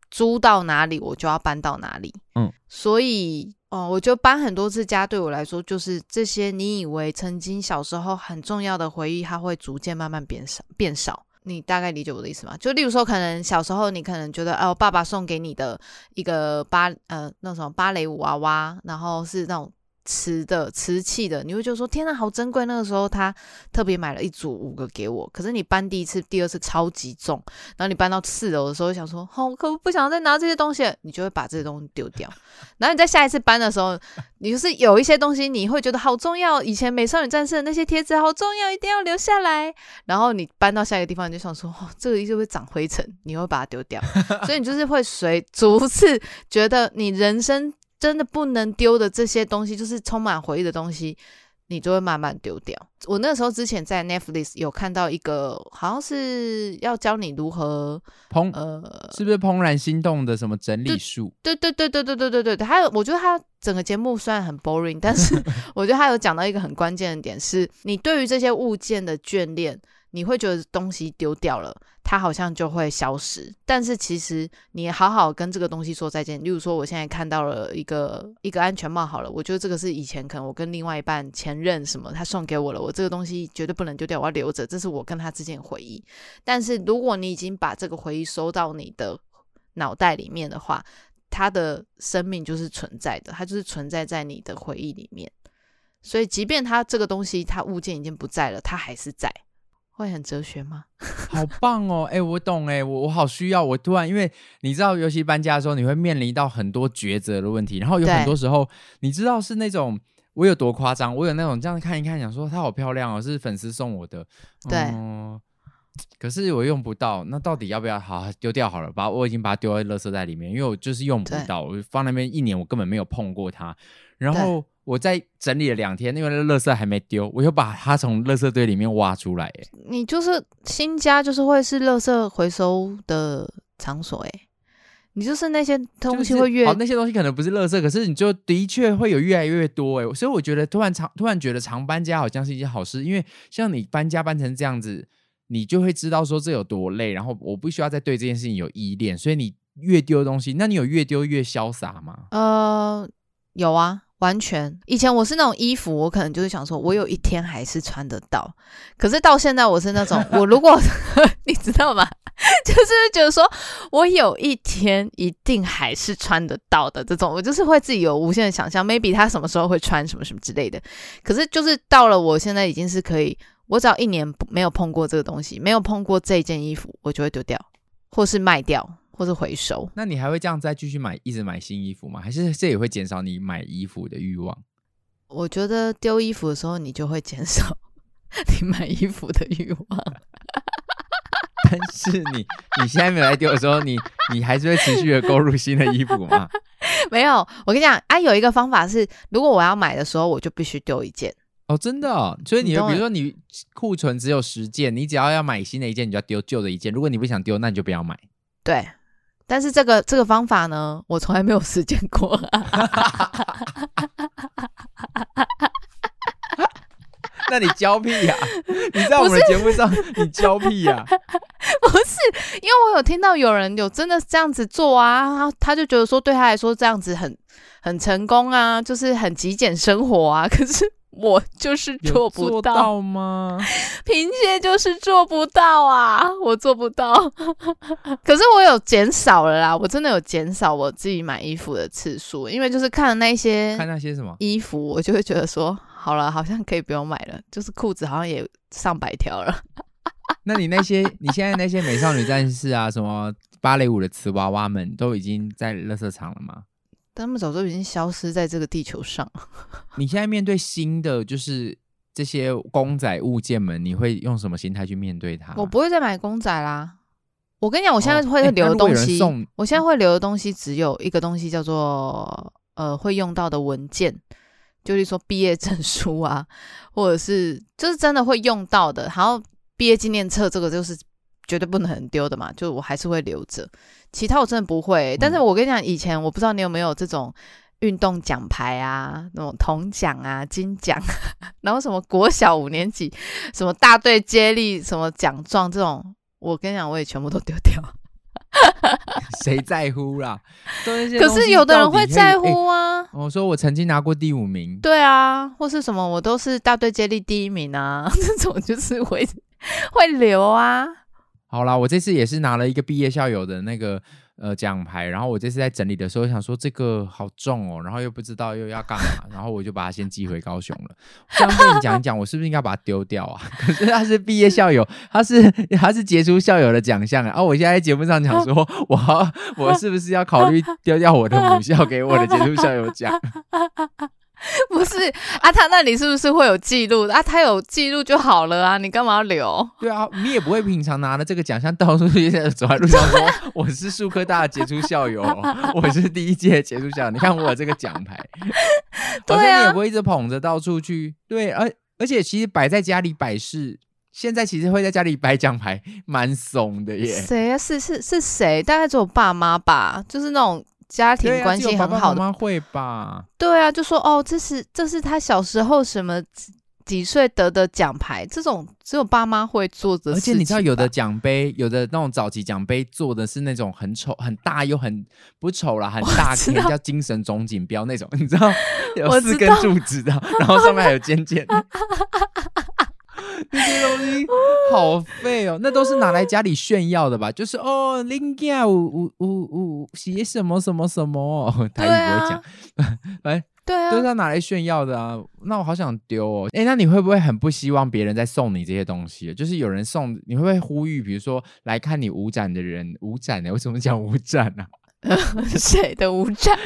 租到哪里，我就要搬到哪里。嗯，所以哦，我就搬很多次家，对我来说，就是这些你以为曾经小时候很重要的回忆，它会逐渐慢慢变少，变少。你大概理解我的意思吗？就例如说，可能小时候你可能觉得，哦，爸爸送给你的一个芭呃那种芭蕾舞娃娃，然后是那种。瓷的瓷器的，你会觉得说天哪，好珍贵。那个时候他特别买了一组五个给我，可是你搬第一次、第二次超级重，然后你搬到四楼的时候想说，好、哦，可不想再拿这些东西，你就会把这些东西丢掉。然后你在下一次搬的时候，你就是有一些东西你会觉得好重要，以前美少女战士的那些贴纸好重要，一定要留下来。然后你搬到下一个地方，你就想说，哦，这个一直会长灰尘，你会把它丢掉。所以你就是会随逐次觉得你人生。真的不能丢的这些东西，就是充满回忆的东西，你就会慢慢丢掉。我那时候之前在 Netflix 有看到一个，好像是要教你如何
怦，呃，是不是怦然心动的什么整理术？
对对对对对对对对对。还有，我觉得他整个节目虽然很 boring，但是 我觉得他有讲到一个很关键的点，是你对于这些物件的眷恋。你会觉得东西丢掉了，它好像就会消失。但是其实你好好跟这个东西说再见。例如说，我现在看到了一个一个安全帽，好了，我觉得这个是以前可能我跟另外一半前任什么他送给我了，我这个东西绝对不能丢掉，我要留着，这是我跟他之间的回忆。但是如果你已经把这个回忆收到你的脑袋里面的话，它的生命就是存在的，它就是存在在你的回忆里面。所以，即便它这个东西它物件已经不在了，它还是在。会很哲学吗？
好棒哦！哎、欸，我懂哎，我我好需要。我突然因为你知道，尤其搬家的时候，你会面临到很多抉择的问题。然后有很多时候，你知道是那种我有多夸张？我有那种这样看一看，想说它好漂亮哦，是粉丝送我的。
对、
嗯。可是我用不到，那到底要不要好好丢掉好了？把我已经把它丢在垃圾袋里面，因为我就是用不到。我放那边一年，我根本没有碰过它。然后。我在整理了两天，因为那垃圾还没丢，我又把它从垃圾堆里面挖出来。哎，
你就是新家，就是会是垃圾回收的场所。哎，你就是那些东西会越、
就是、哦，那些东西可能不是垃圾，可是你就的确会有越来越多。哎，所以我觉得突然常突然觉得常搬家好像是一件好事，因为像你搬家搬成这样子，你就会知道说这有多累，然后我不需要再对这件事情有依恋，所以你越丢东西，那你有越丢越潇洒吗？
呃，有啊。完全，以前我是那种衣服，我可能就是想说，我有一天还是穿得到。可是到现在，我是那种，我如果 你知道吗？就是觉得说我有一天一定还是穿得到的这种，我就是会自己有无限的想象，maybe 他什么时候会穿什么什么之类的。可是就是到了我现在已经是可以，我只要一年没有碰过这个东西，没有碰过这件衣服，我就会丢掉，或是卖掉。或者回收，
那你还会这样再继续买，一直买新衣服吗？还是这也会减少你买衣服的欲望？
我觉得丢衣服的时候，你就会减少 你买衣服的欲望。
但是你你现在没有来丢的时候，你你还是会持续的购入新的衣服吗？
没有，我跟你讲啊，有一个方法是，如果我要买的时候，我就必须丢一件。
哦，真的哦，所以你，你比如说你库存只有十件，你只要要买新的一件，你就要丢旧的一件。如果你不想丢，那你就不要买。
对。但是这个这个方法呢，我从来没有实践过。
那你教屁呀、啊？你在我们的节目上，你教屁呀、啊？
不是，因为我有听到有人有真的这样子做啊，他就觉得说对他来说这样子很很成功啊，就是很极简生活啊。可是。我就是做不到，
到吗？
凭借就是做不到啊！我做不到，可是我有减少了啦，我真的有减少我自己买衣服的次数，因为就是看了那些
看那些什么
衣服，我就会觉得说，好了，好像可以不用买了，就是裤子好像也上百条了。
那你那些你现在那些美少女战士啊，什么芭蕾舞的瓷娃娃们，都已经在垃圾场了吗？
他们早就已经消失在这个地球上。
你现在面对新的就是这些公仔物件们，你会用什么心态去面对它？
我不会再买公仔啦。我跟你讲，我现在会留的东西，哦欸、我现在会留的东西只有一个东西，叫做呃会用到的文件，就是说毕业证书啊，或者是就是真的会用到的。然后毕业纪念册这个就是绝对不能很丢的嘛，就我还是会留着。其他我真的不会，但是我跟你讲，以前我不知道你有没有这种运动奖牌啊，那种铜奖啊、金奖，然后什么国小五年级什么大队接力什么奖状这种，我跟你讲，我也全部都丢掉。
谁在乎啦？
可是有的人会在乎啊。
欸、我说我曾经拿过第五名，
对啊，或是什么我都是大队接力第一名啊，这种就是会会留啊。
好啦，我这次也是拿了一个毕业校友的那个。呃，奖牌，然后我这次在整理的时候想说这个好重哦，然后又不知道又要干嘛，然后我就把它先寄回高雄了。这样跟你讲一讲，我是不是应该把它丢掉啊？可是他是毕业校友，他是他是杰出校友的奖项啊。然后我现在在节目上讲说，我我是不是要考虑丢掉我的母校给我的杰出校友奖？
不是啊，他那里是不是会有记录啊？他有记录就好了啊，你干嘛要留？
对啊，你也不会平常拿着这个奖项到处去走在路上说 我是树科大的杰出校友，我是第一届杰出校友。你看我有这个奖牌，对啊，你也不会一直捧着到处去。对，而而且其实摆在家里摆饰，现在其实会在家里摆奖牌，蛮怂的耶。
谁啊？是是是谁？大概只有爸妈吧，就是那种。家庭关系很好的，
妈妈会吧？
对啊，就说哦，这是这是他小时候什么几岁得的奖牌，这种只有爸妈会做的。
而且你知道，有的奖杯，有的那种早期奖杯做的是那种很丑、很大又很不丑啦，很大片，叫精神总锦标那种，你知道 有四根柱子的，然后上面还有尖尖。那些东西好废哦，那都是拿来家里炫耀的吧？就是哦，零件五五五五写什么什么什么，台语不会讲，哎，
对啊，
都是要拿来炫耀的啊。那我好想丢哦，哎，那你会不会很不希望别人再送你这些东西？就是有人送，你会不会呼吁？比如说来看你舞展的人，舞展呢？为什么讲舞展呢？
谁的舞展？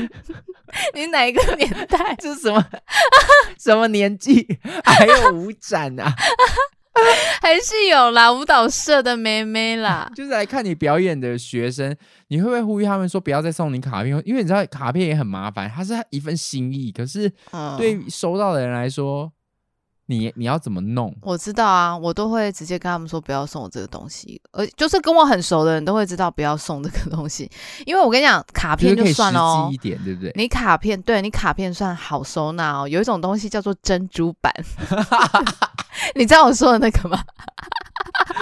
你哪一个年代？
这是什么什么年纪？还有舞展啊？
还是有啦，舞蹈社的妹妹啦，
就是来看你表演的学生，你会不会呼吁他们说不要再送你卡片？因为你知道卡片也很麻烦，它是一份心意，可是对收到的人来说。你你要怎么弄？
我知道啊，我都会直接跟他们说不要送我这个东西，而就是跟我很熟的人都会知道不要送这个东西，因为我跟你讲，卡片就算了哦，
一点对不对？
你卡片对你卡片算好收纳哦，有一种东西叫做珍珠板 你知道我说的那个吗？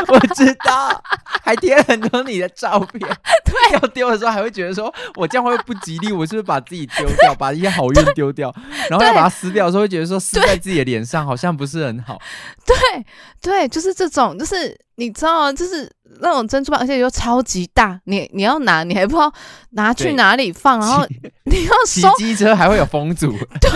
我知道，还贴了很多你的照片。对，要丢的时候还会觉得说，我这样会不吉利？我是不是把自己丢掉，把一些好运丢掉？然后要把它撕掉的时候，会觉得说撕在自己的脸上好像不是很好。
对，对，就是这种，就是你知道吗？就是。那种珍珠棒，而且又超级大，你你要拿，你还不知道拿去哪里放，然后你要收。
骑机车还会有风阻。
对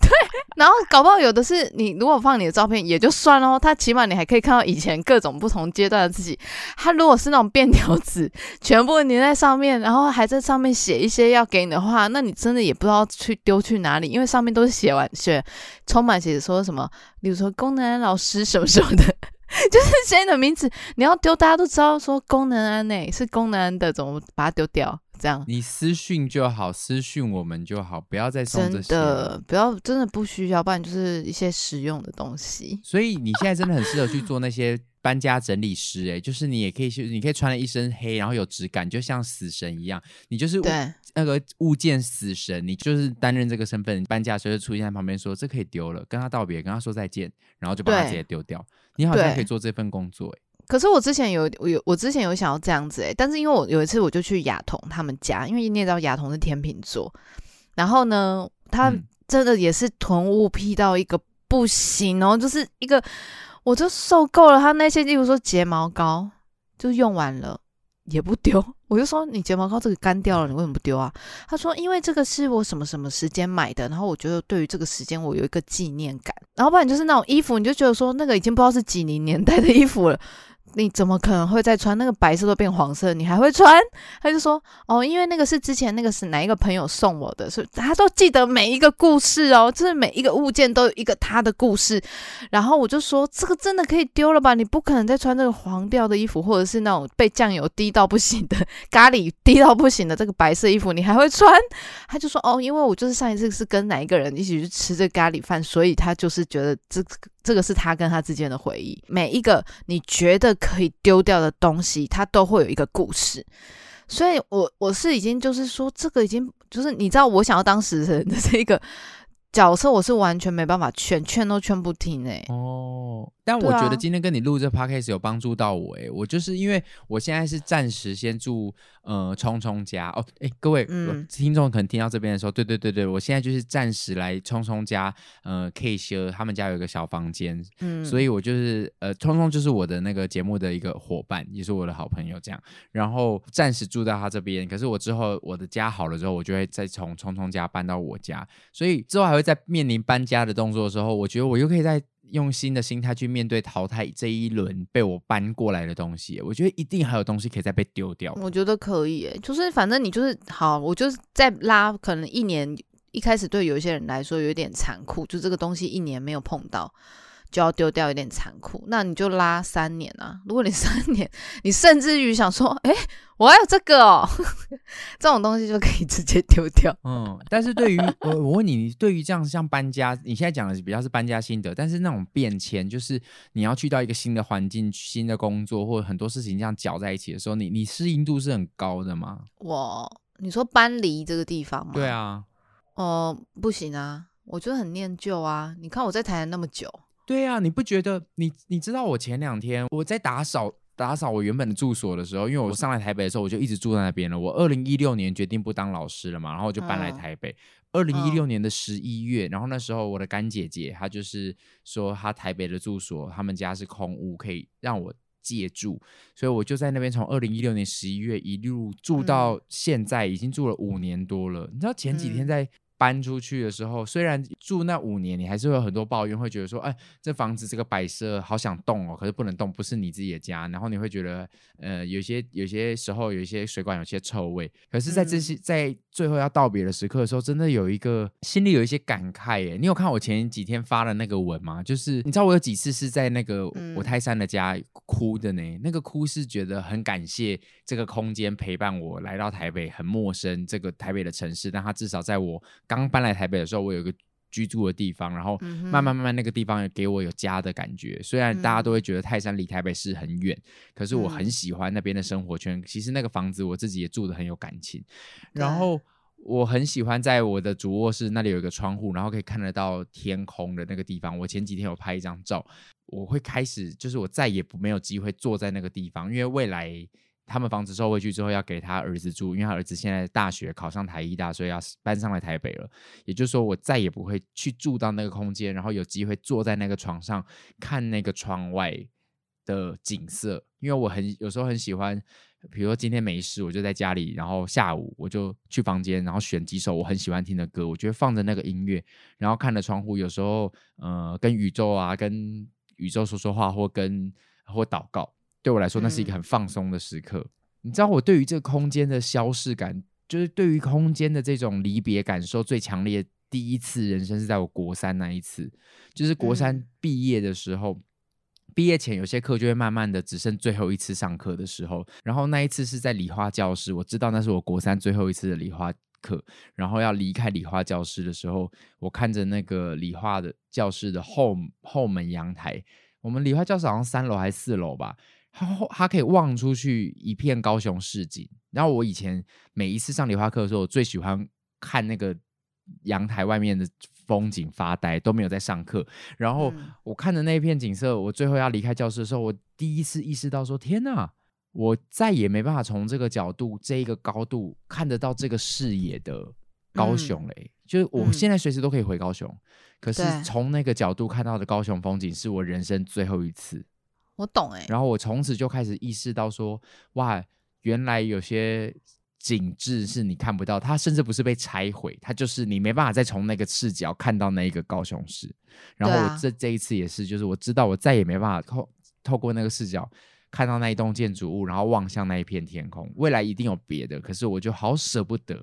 对，然后搞不好有的是你如果放你的照片也就算了，他起码你还可以看到以前各种不同阶段的自己。他如果是那种便条纸，全部粘在上面，然后还在上面写一些要给你的话，那你真的也不知道去丢去哪里，因为上面都是写完写充满写说什么，比如说功能老师什么什么的。就是谁的名字，你要丢，大家都知道说功能安内是功能安的，怎么把它丢掉？这样
你私讯就好，私讯我们就好，不要再送这些，
真的不要，真的不需要，不然就是一些实用的东西。
所以你现在真的很适合去做那些搬家整理师，欸，哎，就是你也可以去，你可以穿了一身黑，然后有质感，就像死神一样，你就是对。那个物件死神，你就是担任这个身份，搬家的时就出现在旁边说这可以丢了，跟他道别，跟他说再见，然后就把它直接丢掉。你好像可以做这份工作，欸，
可是我之前有我有我之前有想要这样子，欸，但是因为我有一次我就去亚彤他们家，因为你也知道亚彤是天秤座，然后呢，他真的也是囤物癖到一个不行哦，就是一个我就受够了他那些，例如说睫毛膏就用完了也不丢。我就说你睫毛膏这个干掉了，你为什么不丢啊？他说因为这个是我什么什么时间买的，然后我觉得对于这个时间我有一个纪念感。然后不然就是那种衣服，你就觉得说那个已经不知道是几零年代的衣服了。你怎么可能会再穿？那个白色都变黄色，你还会穿？他就说哦，因为那个是之前那个是哪一个朋友送我的，所以他都记得每一个故事哦，就是每一个物件都有一个他的故事。然后我就说这个真的可以丢了吧？你不可能再穿这个黄调的衣服，或者是那种被酱油滴到不行的咖喱 滴到不行的这个白色衣服，你还会穿？他就说哦，因为我就是上一次是跟哪一个人一起去吃这咖喱饭，所以他就是觉得这个。这个是他跟他之间的回忆。每一个你觉得可以丢掉的东西，它都会有一个故事。所以我我是已经就是说，这个已经就是你知道，我想要当时人的这个角色，我是完全没办法劝，劝都劝不听哎、欸。
哦。但我觉得今天跟你录这 podcast 有帮助到我哎、欸，我就是因为我现在是暂时先住呃聪聪家。哦，哎各位、嗯、听众可能听到这边的时候，对对对对，我现在就是暂时来聪聪家呃 K 修他们家有一个小房间，嗯，所以我就是呃聪聪就是我的那个节目的一个伙伴，也是我的好朋友这样，然后暂时住在他这边，可是我之后我的家好了之后，我就会再从聪聪家搬到我家，所以之后还会在面临搬家的动作的时候，我觉得我又可以再。用新的心态去面对淘汰这一轮被我搬过来的东西，我觉得一定还有东西可以再被丢掉。
我觉得可以，就是反正你就是好，我就是在拉，可能一年一开始对有些人来说有点残酷，就这个东西一年没有碰到。就要丢掉，有点残酷。那你就拉三年啊！如果你三年，你甚至于想说，哎、欸，我还有这个哦，这种东西就可以直接丢掉。
嗯，但是对于我，我问你，你对于这样像搬家，你现在讲的比较是搬家心得，但是那种变迁，就是你要去到一个新的环境、新的工作，或者很多事情这样搅在一起的时候，你你适应度是很高的吗？
我，你说搬离这个地方吗？
对啊。
哦、呃，不行啊，我觉得很念旧啊。你看我在台南那么久。
对呀、啊，你不觉得你你知道我前两天我在打扫打扫我原本的住所的时候，因为我上来台北的时候我就一直住在那边了。我二零一六年决定不当老师了嘛，然后我就搬来台北。二零一六年的十一月，然后那时候我的干姐姐她就是说她台北的住所他们家是空屋，可以让我借住，所以我就在那边从二零一六年十一月一路住到现在，已经住了五年多了。你知道前几天在。搬出去的时候，虽然住那五年，你还是会有很多抱怨，会觉得说，哎，这房子这个摆设好想动哦，可是不能动，不是你自己的家。然后你会觉得，呃，有些有些时候有一些水管有些臭味。可是，在这些在最后要道别的时刻的时候，真的有一个心里有一些感慨耶。你有看我前几天发的那个文吗？就是你知道我有几次是在那个我泰山的家哭的呢？那个哭是觉得很感谢这个空间陪伴我来到台北，很陌生这个台北的城市，但它至少在我。刚搬来台北的时候，我有一个居住的地方，然后慢慢慢慢那个地方也给我有家的感觉。虽然大家都会觉得泰山离台北市很远，可是我很喜欢那边的生活圈。其实那个房子我自己也住得很有感情。然后我很喜欢在我的主卧室那里有一个窗户，然后可以看得到天空的那个地方。我前几天有拍一张照，我会开始就是我再也不没有机会坐在那个地方，因为未来。他们房子收回去之后，要给他儿子住，因为他儿子现在大学考上台艺大，所以要搬上来台北了。也就是说，我再也不会去住到那个空间，然后有机会坐在那个床上看那个窗外的景色。因为我很有时候很喜欢，比如说今天没事，我就在家里，然后下午我就去房间，然后选几首我很喜欢听的歌，我觉得放着那个音乐，然后看着窗户，有时候呃跟宇宙啊，跟宇宙说说话，或跟或祷告。对我来说，那是一个很放松的时刻。嗯、你知道，我对于这个空间的消逝感，就是对于空间的这种离别感受最强烈。第一次人生是在我国三那一次，就是国三毕业的时候，嗯、毕业前有些课就会慢慢的只剩最后一次上课的时候，然后那一次是在理化教室，我知道那是我国三最后一次的理化课，然后要离开理化教室的时候，我看着那个理化的教室的后后门阳台，我们理化教室好像三楼还是四楼吧。他他可以望出去一片高雄市景。然后我以前每一次上理化课的时候，我最喜欢看那个阳台外面的风景发呆，都没有在上课。然后我看着那一片景色，我最后要离开教室的时候，我第一次意识到说：天哪，我再也没办法从这个角度、这一个高度看得到这个视野的高雄嘞、欸。就是我现在随时都可以回高雄，可是从那个角度看到的高雄风景，是我人生最后一次。
我懂哎、欸，
然后我从此就开始意识到说，哇，原来有些景致是你看不到，它甚至不是被拆毁，它就是你没办法再从那个视角看到那一个高雄市。然后我这、啊、这一次也是，就是我知道我再也没办法透透过那个视角看到那一栋建筑物，然后望向那一片天空。未来一定有别的，可是我就好舍不得，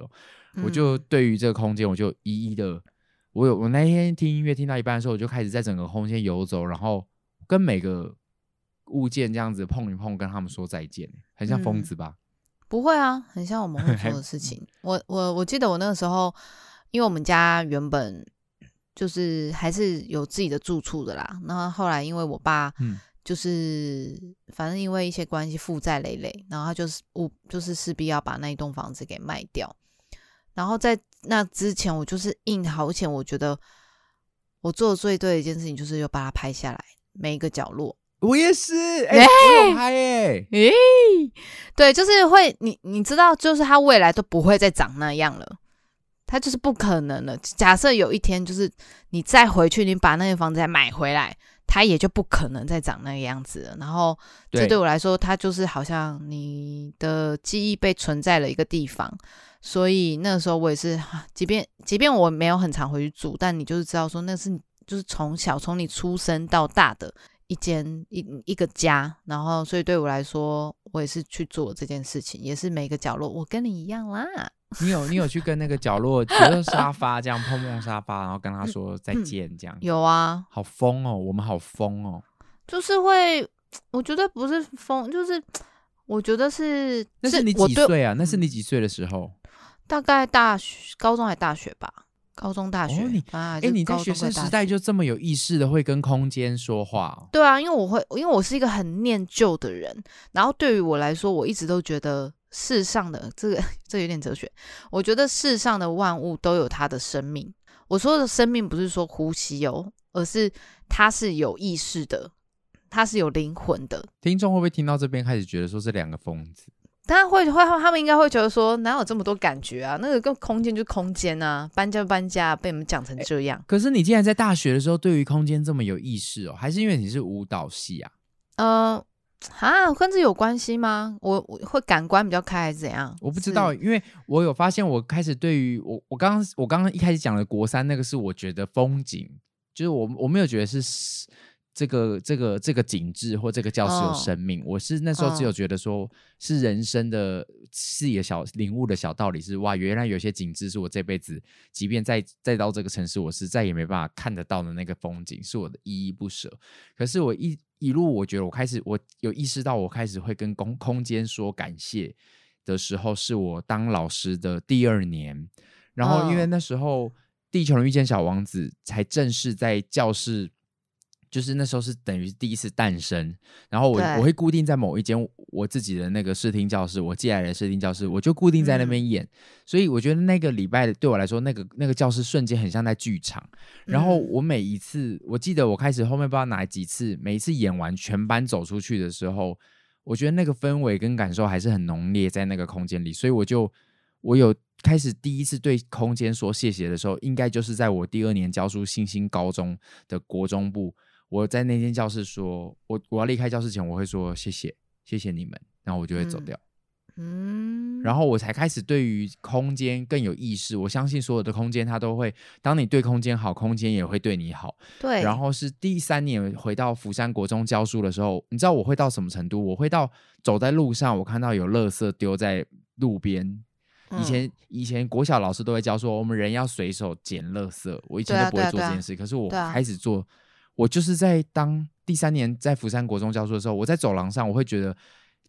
嗯、我就对于这个空间，我就一一的，我有我那天听音乐听到一半的时候，我就开始在整个空间游走，然后跟每个。物件这样子碰一碰，跟他们说再见，很像疯子吧？嗯，
不会啊，很像我们会做的事情。我我我记得我那个时候，因为我们家原本就是还是有自己的住处的啦。那后后来因为我爸就是反正因为一些关系负债累累，然后他就是我就是势必要把那一栋房子给卖掉。然后在那之前，我就是印好钱，我觉得我做的最对的一件事情就是要把它拍下来，每一个角落。
我也是，哎、欸，我有拍哎，哎，
对，就是会，你你知道，就是他未来都不会再长那样了，他就是不可能了。假设有一天，就是你再回去，你把那个房子再买回来。他也就不可能再长那个样子了。然后，这对我来说，他就是好像你的记忆被存在了一个地方。所以那个时候我也是，即便即便我没有很常回去住，但你就是知道说，那是就是从小从你出生到大的一间一一个家。然后，所以对我来说，我也是去做这件事情，也是每个角落，我跟你一样啦。
你有你有去跟那个角落，觉得沙发这样碰碰沙发，然后跟他说再见这样、嗯。
有啊，
好疯哦，我们好疯哦，
就是会，我觉得不是疯，就是我觉得是。
那是你几岁啊？那是你几岁的时候？
大概大学、高中还大学吧？高中、大学。
哎、你在学生时代就这么有意识的会跟空间说话、哦？
对啊，因为我会，因为我是一个很念旧的人，然后对于我来说，我一直都觉得。世上的这个，这有点哲学。我觉得世上的万物都有它的生命。我说的生命不是说呼吸哦，而是它是有意识的，它是有灵魂的。
听众会不会听到这边开始觉得说这两个疯子？
当然会会，他们应该会觉得说哪有这么多感觉啊？那个跟空间就空间啊，搬家搬家，被你们讲成这样。
可是你竟然在大学的时候对于空间这么有意识哦？还是因为你是舞蹈系啊？呃。
啊，跟这有关系吗？我我会感官比较开还是怎样？
我不知道，因为我有发现，我开始对于我我刚刚我刚刚一开始讲的国三那个是我觉得风景，就是我我没有觉得是。这个这个这个景致或这个教室有生命，哦，我是那时候只有觉得说是人生的视野小领悟的小道理是哇，原来有些景致是我这辈子即便再再到这个城市，我是再也没办法看得到的那个风景，是我的依依不舍。可是我一一路，我觉得我开始我有意识到，我开始会跟空空间说感谢的时候，是我当老师的第二年，然后因为那时候《地球人遇见小王子》才正式在教室。就是那时候是等于第一次诞生，然后我我会固定在某一间我自己的那个视听教室，我借来的视听教室，我就固定在那边演，嗯。所以我觉得那个礼拜对我来说，那个那个教室瞬间很像在剧场。然后我每一次，我记得我开始后面不知道哪几次，每一次演完全班走出去的时候，我觉得那个氛围跟感受还是很浓烈在那个空间里。所以我就我有开始第一次对空间说谢谢的时候，应该就是在我第二年教书新兴高中的国中部。我在那间教室说，我我要离开教室前，我会说谢谢，谢谢你们，然后我就会走掉。嗯，然后我才开始对于空间更有意识。我相信所有的空间，它都会，当你对空间好，空间也会对你好。对。然后是第三年回到福山国中教书的时候，你知道我会到什么程度？我会到走在路上，我看到有垃圾丢在路边。以前以前国小老师都会教说，我们人要随手捡垃圾。我以前都不会做这件事，可是我开始做。我就是在当第三年在福山国中教书的时候，我在走廊上，我会觉得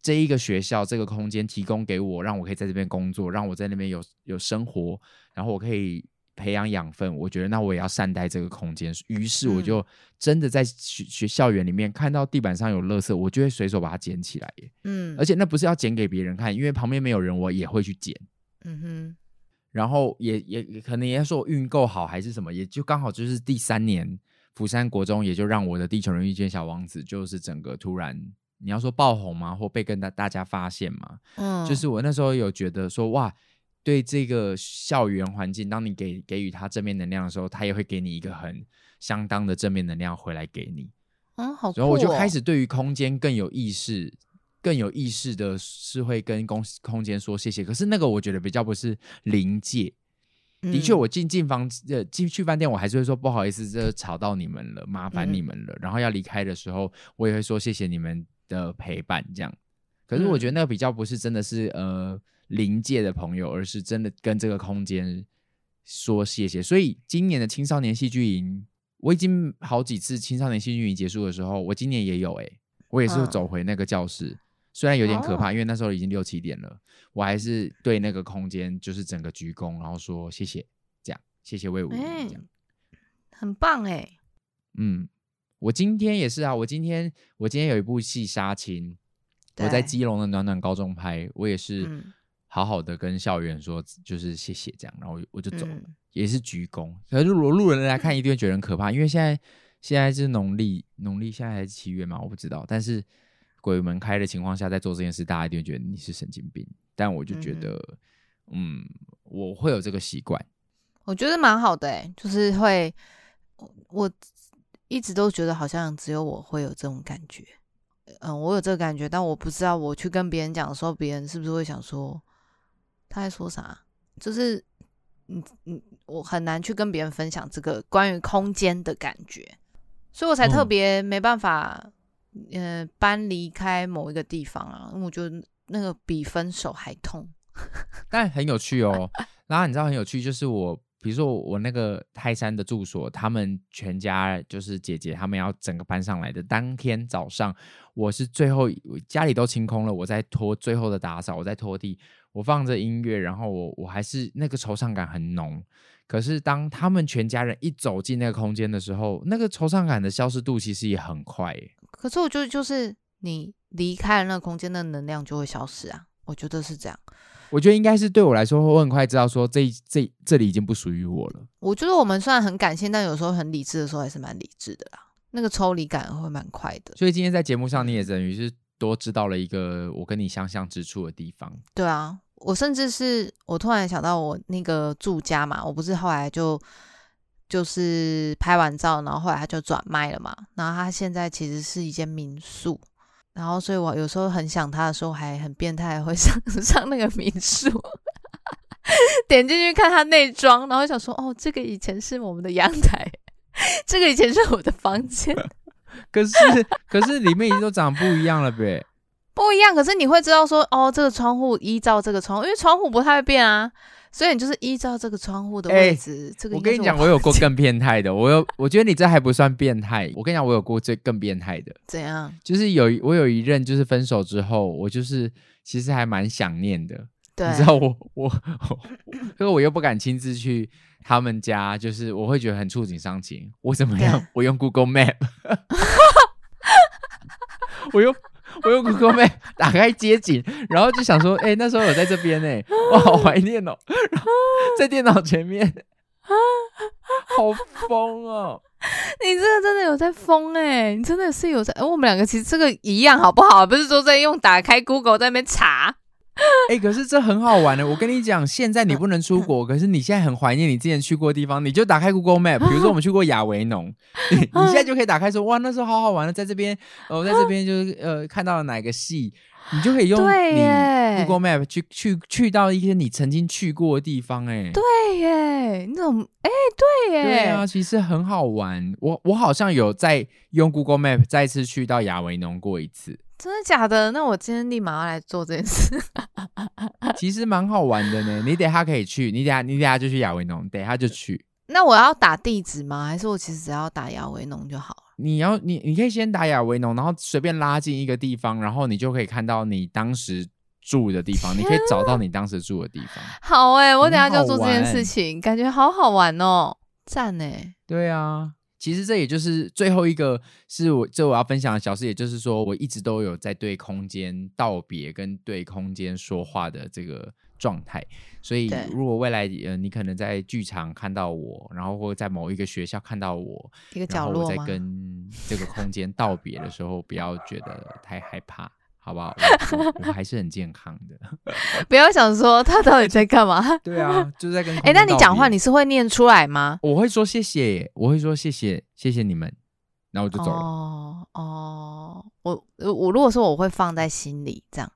这一个学校这个空间提供给我，让我可以在这边工作，让我在那边有有生活，然后我可以培养养分。我觉得那我也要善待这个空间，于是我就真的在学学校园里面看到地板上有垃圾，我就会随手把它捡起来。嗯，而且那不是要捡给别人看，因为旁边没有人，我也会去捡。嗯哼，然后也也可能也说我运够好还是什么，也就刚好就是第三年。福山国中也就让我的《地球人遇见小王子》就是整个突然，你要说爆红吗？或被跟大大家发现吗？嗯，就是我那时候有觉得说，哇，对这个校园环境，当你给给予他正面能量的时候，他也会给你一个很相当的正面能量回来给你。嗯，好。然后我就开始对于空间更有意识，更有意识的是会跟公空间说谢谢。可是那个我觉得比较不是临界。的确，我进进房呃进去饭店，我还是会说不好意思，这吵到你们了，麻烦你们了。嗯。然后要离开的时候，我也会说谢谢你们的陪伴，这样。可是我觉得那个比较不是真的是呃临界的朋友，而是真的跟这个空间说谢谢。所以今年的青少年戏剧营，我已经好几次青少年戏剧营结束的时候，我今年也有哎、欸，我也是走回那个教室。嗯虽然有点可怕，因为那时候已经六七点了，我还是对那个空间就是整个鞠躬，然后说谢谢，这样谢谢魏武，这样很
棒哎。
嗯，我今天也是啊，我今天我今天有一部戏杀青，我在基隆的暖暖高中拍，我也是好好的跟校园说，就是谢谢这样，然后我就走了，嗯、也是鞠躬。可是如果路人来看，一定会觉得很可怕，因为现在现在是农历农历现在还是七月嘛，我不知道。但是鬼门开的情况下，在做这件事，大家一定会觉得你是神经病。但我就觉得，嗯，嗯，我会有这个习惯，
我觉得蛮好的、欸，就是会我。一直都觉得好像只有我会有这种感觉，嗯，我有这个感觉，但我不知道我去跟别人讲的时候，别人是不是会想说他在说啥？就是，嗯嗯，我很难去跟别人分享这个关于空间的感觉，所以我才特别没办法，嗯、呃，搬离开某一个地方啊，我觉得那个比分手还痛。
但很有趣哦，然后你知道很有趣，就是我。比如说我那个泰山的住所，他们全家就是姐姐，他们要整个搬上来的当天早上，我是最后家里都清空了，我在拖最后的打扫，我在拖地，我放着音乐，然后我我还是那个惆怅感很浓。可是当他们全家人一走进那个空间的时候，那个惆怅感的消失度其实也很快。
可是我觉得就是你离开了那个空间，那个能量就会消失啊，我觉得是这样。
我觉得应该是对我来说，我很快知道说这这这里已经不属于我了。
我觉得我们虽然很感性，但有时候很理智的时候还是蛮理智的啦。那个抽离感会蛮快的。
所以今天在节目上，你也等于是多知道了一个我跟你相像之处的地方。
对啊，我甚至是我突然想到，我那个住家嘛，我不是后来就就是拍完照，然后后来他就转卖了嘛，然后他现在其实是一间民宿。然后，所以我有时候很想他的时候，还很变态，会 上上那个民宿，点进去看他内装，然后想说，哦，这个以前是我们的阳台，这个以前是我的房间。
可是，可是里面已经都长不一样了呗。
不一样，可是你会知道说，哦，这个窗户依照这个窗户，因为窗户不太会变啊。所以你就是依照这个窗户的位置，欸、这个我，
跟你讲，我有过更变态的。我有，我觉得你这还不算变态。我跟你讲，我有过最更变态的。
怎样？
就是有我有一任，就是分手之后，我就是其实还蛮想念的。
对，
你知道我我，可是我又不敢亲自去他们家，就是我会觉得很触景伤情。我怎么样？我用 Google Map，我用。我用 Google Map 打开街景，然后就想说，哎、欸，那时候我在这边呢，我好怀念哦。然后 在电脑前面，好疯哦！
你这个真的有在疯哎，你真的是有在。我们两个其实这个一样，好不好？不是说在用打开 Google 在那边查。
哎、欸，可是这很好玩的。我跟你讲，现在你不能出国，可是你现在很怀念你之前去过的地方，你就打开 Google Map。比如说我们去过亚维农，你现在就可以打开说，哇，那时候好好玩的，在这边，我、呃、在这边就是呃看到了哪个戏，你就可以用你 Google Map 去去去到一些你曾经去过的地方。哎，
对耶，你怎么？哎，对耶，
对啊，其实很好玩。我我好像有在用 Google Map 再次去到亚维农过一次。
真的假的？那我今天立马要来做这件事。
其实蛮好玩的呢。你等下可以去，你等下你等下就去亚维农，等下就去。
那我要打地址吗？还是我其实只要打亚维农就好了？
你要你你可以先打亚维农，然后随便拉进一个地方，然后你就可以看到你当时住的地方，你可以找到你当时住的地方。
好哎、欸，我等下就做这件事情，感觉好好玩哦，赞呢。
对啊。其实这也就是最后一个是我这我要分享的小事，也就是说我一直都有在对空间道别跟对空间说话的这个状态。所以如果未来呃你可能在剧场看到我，然后或者在某一个学校看到我，
一个角落，
在跟这个空间道别的时候，不要觉得太害怕。好不好？我，我，还是很健康的。
不要想说他到底在干嘛。
对啊，就是在跟。
哎、欸，那你讲话你是会念出来吗？
我会说谢谢，我会说谢谢，谢谢你们，然后我就走了。
哦哦，我我如果说我会放在心里，这样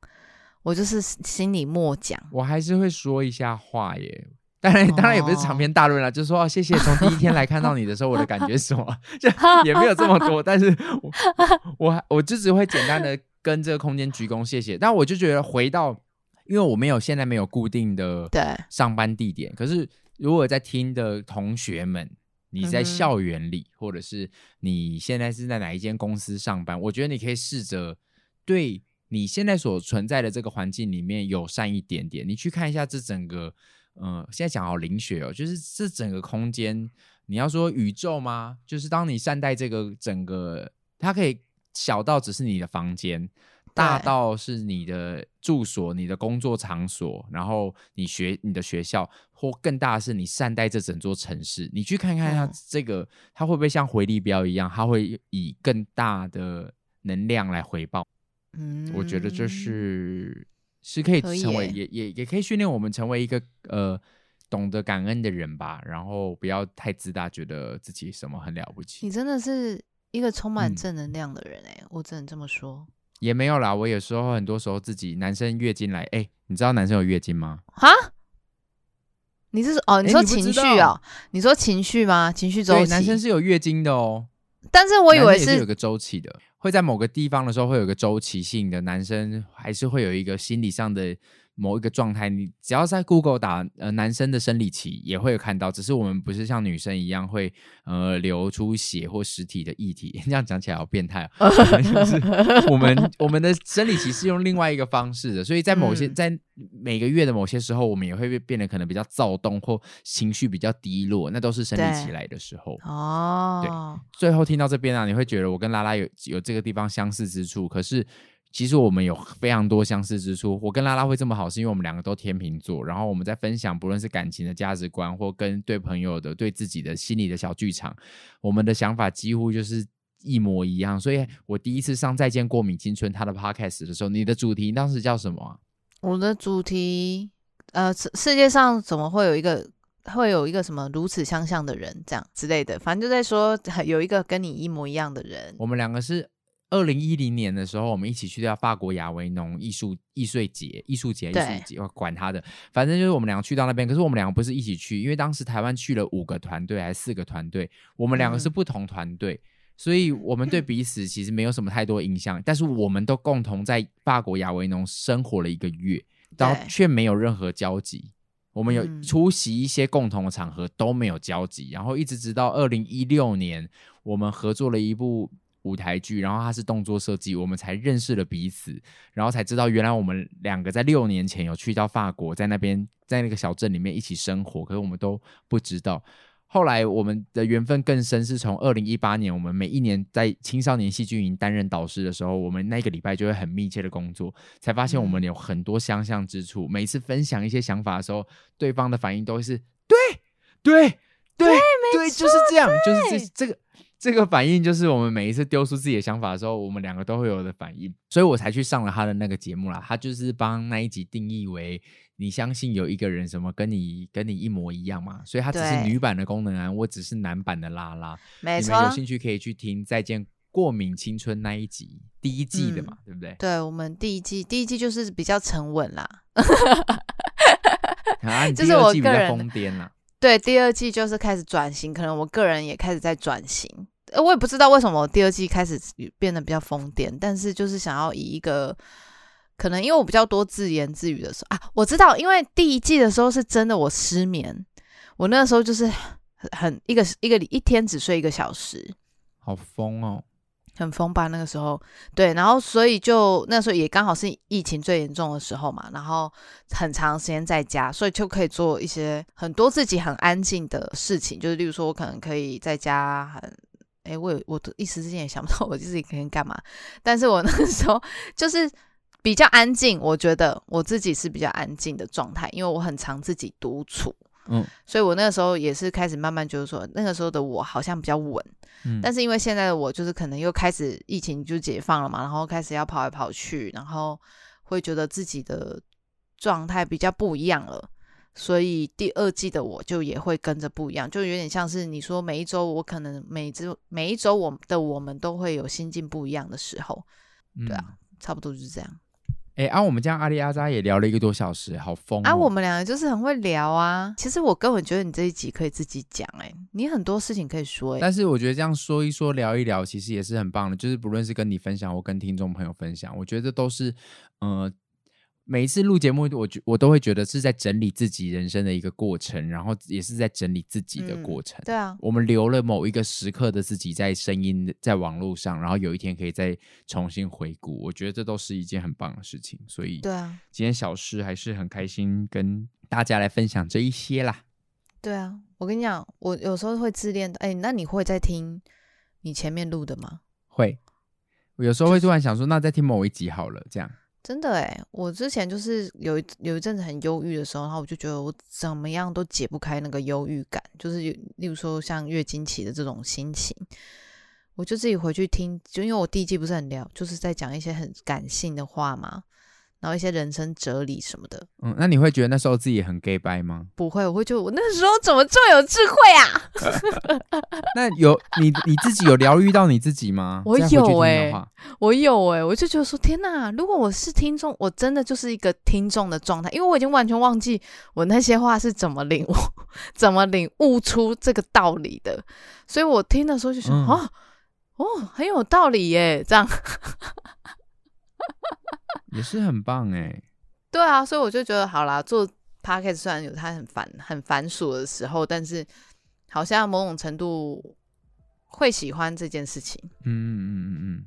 我就是心里默讲。
我还是会说一下话耶。当然，当然也不是长篇大论了，哦、就是说、哦、谢谢。从第一天来看到你的时候，我的感觉是什么？就也没有这么多，但是我我我就只会简单的。跟这个空间鞠躬谢谢，但我就觉得回到，因为我没有现在没有固定的上班地点，可是如果在听的同学们，你在校园里，或者是你现在是在哪一间公司上班，我觉得你可以试着对你现在所存在的这个环境里面友善一点点，你去看一下这整个，嗯、呃，现在讲好灵学哦，就是这整个空间。你要说宇宙吗？就是当你善待这个整个，它可以小到只是你的房间，大到是你的住所、你的工作场所，然后你学你的学校，或更大的是你善待这整座城市。你去看看它这个，它会不会像回力镖一样，它会以更大的能量来回报？嗯，我觉得这是是可以成为，也也也可以训练我们成为一个呃懂得感恩的人吧。然后不要太自大，觉得自己什么很了不起。
你真的是一个充满正能量的人哎、欸，嗯、我只能这么说。
也没有啦，我有时候很多时候自己男生月经来，哎，你知道男生有月经吗？
哈？你是哦？你说情绪哦？你，你说情绪吗？情绪周期？
男生是有月经的哦。
但是我以为是，
是有个周期的，会在某个地方的时候会有个周期性的，男生还是会有一个心理上的。某一个状态，你只要在 Google 打呃男生的生理期，也会有看到，只是我们不是像女生一样会呃流出血或实体的液体。这样讲起来好变态啊！就是我们我们的生理期是用另外一个方式的，所以在某些、嗯、在每个月的某些时候，我们也会变得可能比较躁动或情绪比较低落，那都是生理期来的时候哦。对，最后听到这边啊，你会觉得我跟拉拉有有这个地方相似之处，可是。其实我们有非常多相似之处。我跟拉拉会这么好，是因为我们两个都天秤座。然后我们在分享，不论是感情的价值观，或跟对朋友的、对自己的心理的小剧场，我们的想法几乎就是一模一样。所以我第一次上《再见过敏青春》他的 podcast 的时候，你的主题当时叫什么啊？
我的主题，呃，世界上怎么会有一个会有一个什么如此相像的人，这样之类的，反正就在说有一个跟你一模一样的人。
我们两个是。二零一零年的时候，我们一起去到法国亚维农艺术艺术节，艺术节，艺术节，我管他的，反正就是我们两个去到那边。可是我们两个不是一起去，因为当时台湾去了五个团队还是四个团队，我们两个是不同团队，嗯、所以我们对彼此其实没有什么太多印象。嗯、但是我们都共同在法国亚维农生活了一个月，然后却没有任何交集。我们有出席一些共同的场合，都没有交集。然后一直直到二零一六年，我们合作了一部。舞台剧，然后他是动作设计，我们才认识了彼此，然后才知道原来我们两个在六年前有去到法国，在那边在那个小镇里面一起生活，可是我们都不知道。后来我们的缘分更深，是从二零一八年，我们每一年在青少年戏剧营担任导师的时候，我们那个礼拜就会很密切的工作，才发现我们有很多相像之处。每次分享一些想法的时候，对方的反应都会是对对对对，对，就是这样，就是这这个。这个反应就是我们每一次丢出自己的想法的时候，我们两个都会有的反应，所以我才去上了他的那个节目啦。他就是帮那一集定义为你相信有一个人什么跟你跟你一模一样嘛，所以他只是女版的功能啊，我只是男版的拉拉。没错，你们有兴趣可以去听《再见过敏青春》那一集，第一季的嘛，嗯、对不对？
对，我们第一季第一季就是比较沉稳啦，
啊，你第二季比较疯癫啦。
对，第二季就是开始转型，可能我个人也开始在转型。呃，我也不知道为什么我第二季开始变得比较疯癫，但是就是想要以一个可能，因为我比较多自言自语的时候啊，我知道，因为第一季的时候是真的我失眠，我那个时候就是很很一个一个一天只睡一个小时，
好疯哦，
很疯吧那个时候，对，然后所以就那时候也刚好是疫情最严重的时候嘛，然后很长时间在家，所以就可以做一些很多自己很安静的事情，就是例如说我可能可以在家很。哎，我我一时之间也想不到我自己可以干嘛，但是我 那个时候就是比较安静，我觉得我自己是比较安静的状态，因为我很常自己独处，嗯，所以我那个时候也是开始慢慢就是说，那个时候的我好像比较稳，嗯，但是因为现在的我就是可能又开始疫情就解放了嘛，然后开始要跑来跑去，然后会觉得自己的状态比较不一样了。所以第二季的我就也会跟着不一样，就有点像是你说每一周我可能每周每一周我的我们都会有心境不一样的时候，对啊，嗯、差不多就是这样。
哎，啊，我们这样阿里阿扎也聊了一个多小时，好疯、哦、
啊！我们两个就是很会聊啊。其实我根本觉得你这一集可以自己讲，哎，你很多事情可以说，哎。
但是我觉得这样说一说聊一聊，其实也是很棒的。就是不论是跟你分享，或跟听众朋友分享，我觉得都是，呃。每一次录节目，我觉我都会觉得是在整理自己人生的一个过程，然后也是在整理自己的过程。
嗯、对啊，
我们留了某一个时刻的自己在声音在网络上，然后有一天可以再重新回顾，我觉得这都是一件很棒的事情。所以，对啊，今天小施还是很开心跟大家来分享这一些啦。
对啊，我跟你讲，我有时候会自恋的。哎，那你会在听你前面录的吗？
会，我有时候会突然想说，那再听某一集好了，这样。
真的哎，我之前就是有一有一阵子很忧郁的时候，然后我就觉得我怎么样都解不开那个忧郁感，就是例如说像月经期的这种心情，我就自己回去听，就因为我第一季不是很聊，就是在讲一些很感性的话嘛。然后一些人生哲理什么的，
嗯，那你会觉得那时候自己很 gay 掰吗？
不会，我会觉得我那时候怎么这么有智慧啊？
那有你你自己有疗愈到你自己吗？
我有哎、欸，我有哎、欸，我就觉得说天哪，如果我是听众，我真的就是一个听众的状态，因为我已经完全忘记我那些话是怎么领悟、怎么领悟出这个道理的，所以我听的时候就说、嗯、哦哦，很有道理耶，这样。
也是很棒哎，
对啊，所以我就觉得好啦，做 podcast 虽然有它很繁很繁琐的时候，但是好像某种程度会喜欢这件事情。嗯嗯嗯嗯嗯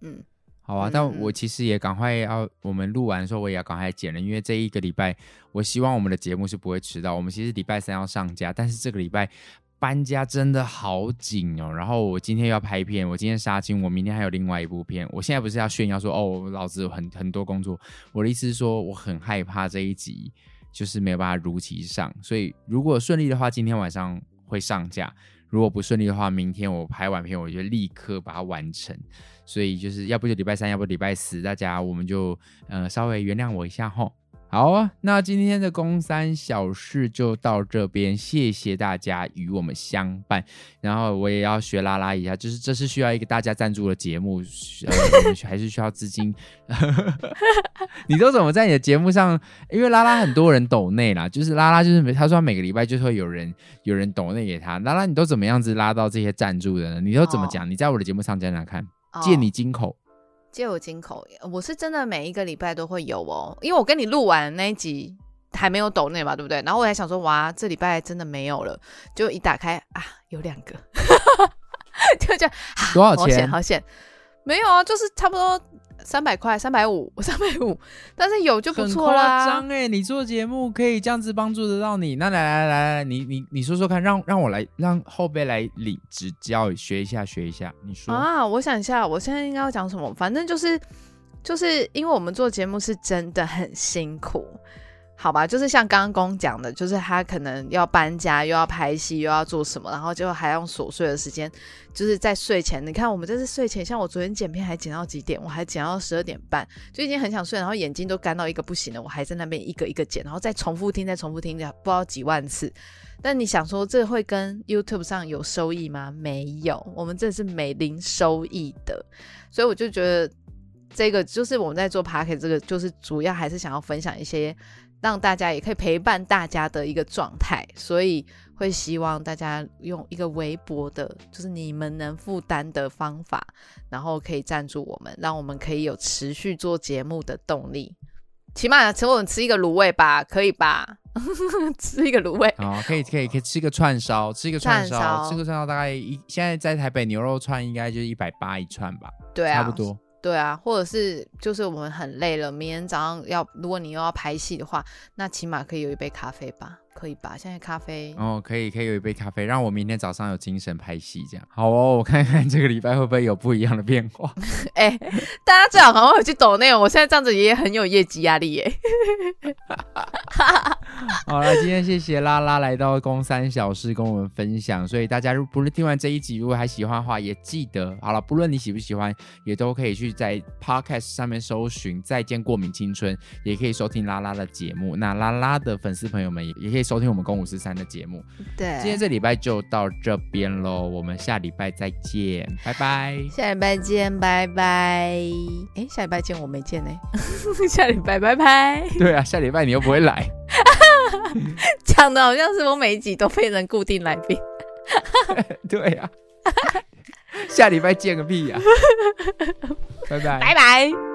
嗯，好啊，但我其实也赶快要，我们录完的时候我也要赶快剪了，因为这一个礼拜，我希望我们的节目是不会迟到。我们其实礼拜三要上架，但是这个礼拜。搬家真的好紧哦，然后我今天要拍片，我今天杀青，我明天还有另外一部片。我现在不是要炫耀说哦，老子有很很多工作，我的意思是说我很害怕这一集就是没有办法如期上，所以如果顺利的话，今天晚上会上架；如果不顺利的话，明天我拍完片，我就立刻把它完成。所以就是要不就礼拜三，要不礼拜四，大家我们就呃稍微原谅我一下齁。好啊，那今天的公三小事就到这边，谢谢大家与我们相伴。然后我也要学拉拉一下，就是这是需要一个大家赞助的节目，呃、还是需要资金？你都怎么在你的节目上？因为拉拉很多人抖内啦，就是拉拉就是他说他每个礼拜就会有人有人抖内给他。拉拉，你都怎么样子拉到这些赞助的呢？你都怎么讲？哦、你在我的节目上讲讲看，借你金口。
借我金口，我是真的每一个礼拜都会有哦，因为我跟你录完那一集还没有抖内嘛，对不对？然后我还想说，哇，这礼拜真的没有了，就一打开啊，有两个，就这样，
多少钱？
好险，好险，没有啊，就是差不多。三百块，三百五，三百五，但是有就不错啦。
很夸张哎，你做节目可以这样子帮助得到你。那来来来来，你你你说说看，让让我来让后辈来领指教，学一下学一下。你说
啊，我想一下，我现在应该要讲什么？反正就是就是因为我们做节目是真的很辛苦。好吧，就是像刚刚公讲的，就是他可能要搬家，又要拍戏，又要做什么，然后就还用琐碎的时间，就是在睡前。你看，我们这是睡前，像我昨天剪片还剪到几点？我还剪到十二点半，就已经很想睡，然后眼睛都干到一个不行了，我还在那边一个一个剪，然后再重复听，再重复听，不知道几万次。但你想说，这会跟 YouTube 上有收益吗？没有，我们这是没零收益的，所以我就觉得这个就是我们在做 Podcast 这个，就是主要还是想要分享一些。让大家也可以陪伴大家的一个状态，所以会希望大家用一个微薄的，就是你们能负担的方法，然后可以赞助我们，让我们可以有持续做节目的动力。起码请我们吃一个卤味吧，可以吧？吃一个卤味
哦，可以可以可以吃一个串烧，吃一个串烧，吃个串烧大概一现在在台北牛肉串应该就是一百八一串吧，
对啊，
差不多。
对啊，或者是就是我们很累了，明天早上要如果你又要拍戏的话，那起码可以有一杯咖啡吧。可以吧？现在咖啡
哦，可以，可以有一杯咖啡，让我明天早上有精神拍戏，这样好哦。我看看这个礼拜会不会有不一样的变化。
哎、欸，大家最好赶快回去抖内容。我现在这样子也很有业绩压力耶。
好了，今天谢谢拉拉来到公三小事跟我们分享。所以大家如不论听完这一集，如果还喜欢的话，也记得好了，不论你喜不喜欢，也都可以去在 Podcast 上面搜寻《再见过敏青春》，也可以收听拉拉的节目。那拉拉的粉丝朋友们也也可以。收听我们公五十三的节目，
对，
今天这礼拜就到这边喽，我们下礼拜再见，拜拜。
下礼拜见，拜拜。哎，下礼拜见，我没见呢。下礼拜拜拜。
对啊，下礼拜你又不会来，
讲的好像是我每一集都被人固定来宾。
对啊，下礼拜见个屁呀、啊！拜拜，
拜拜。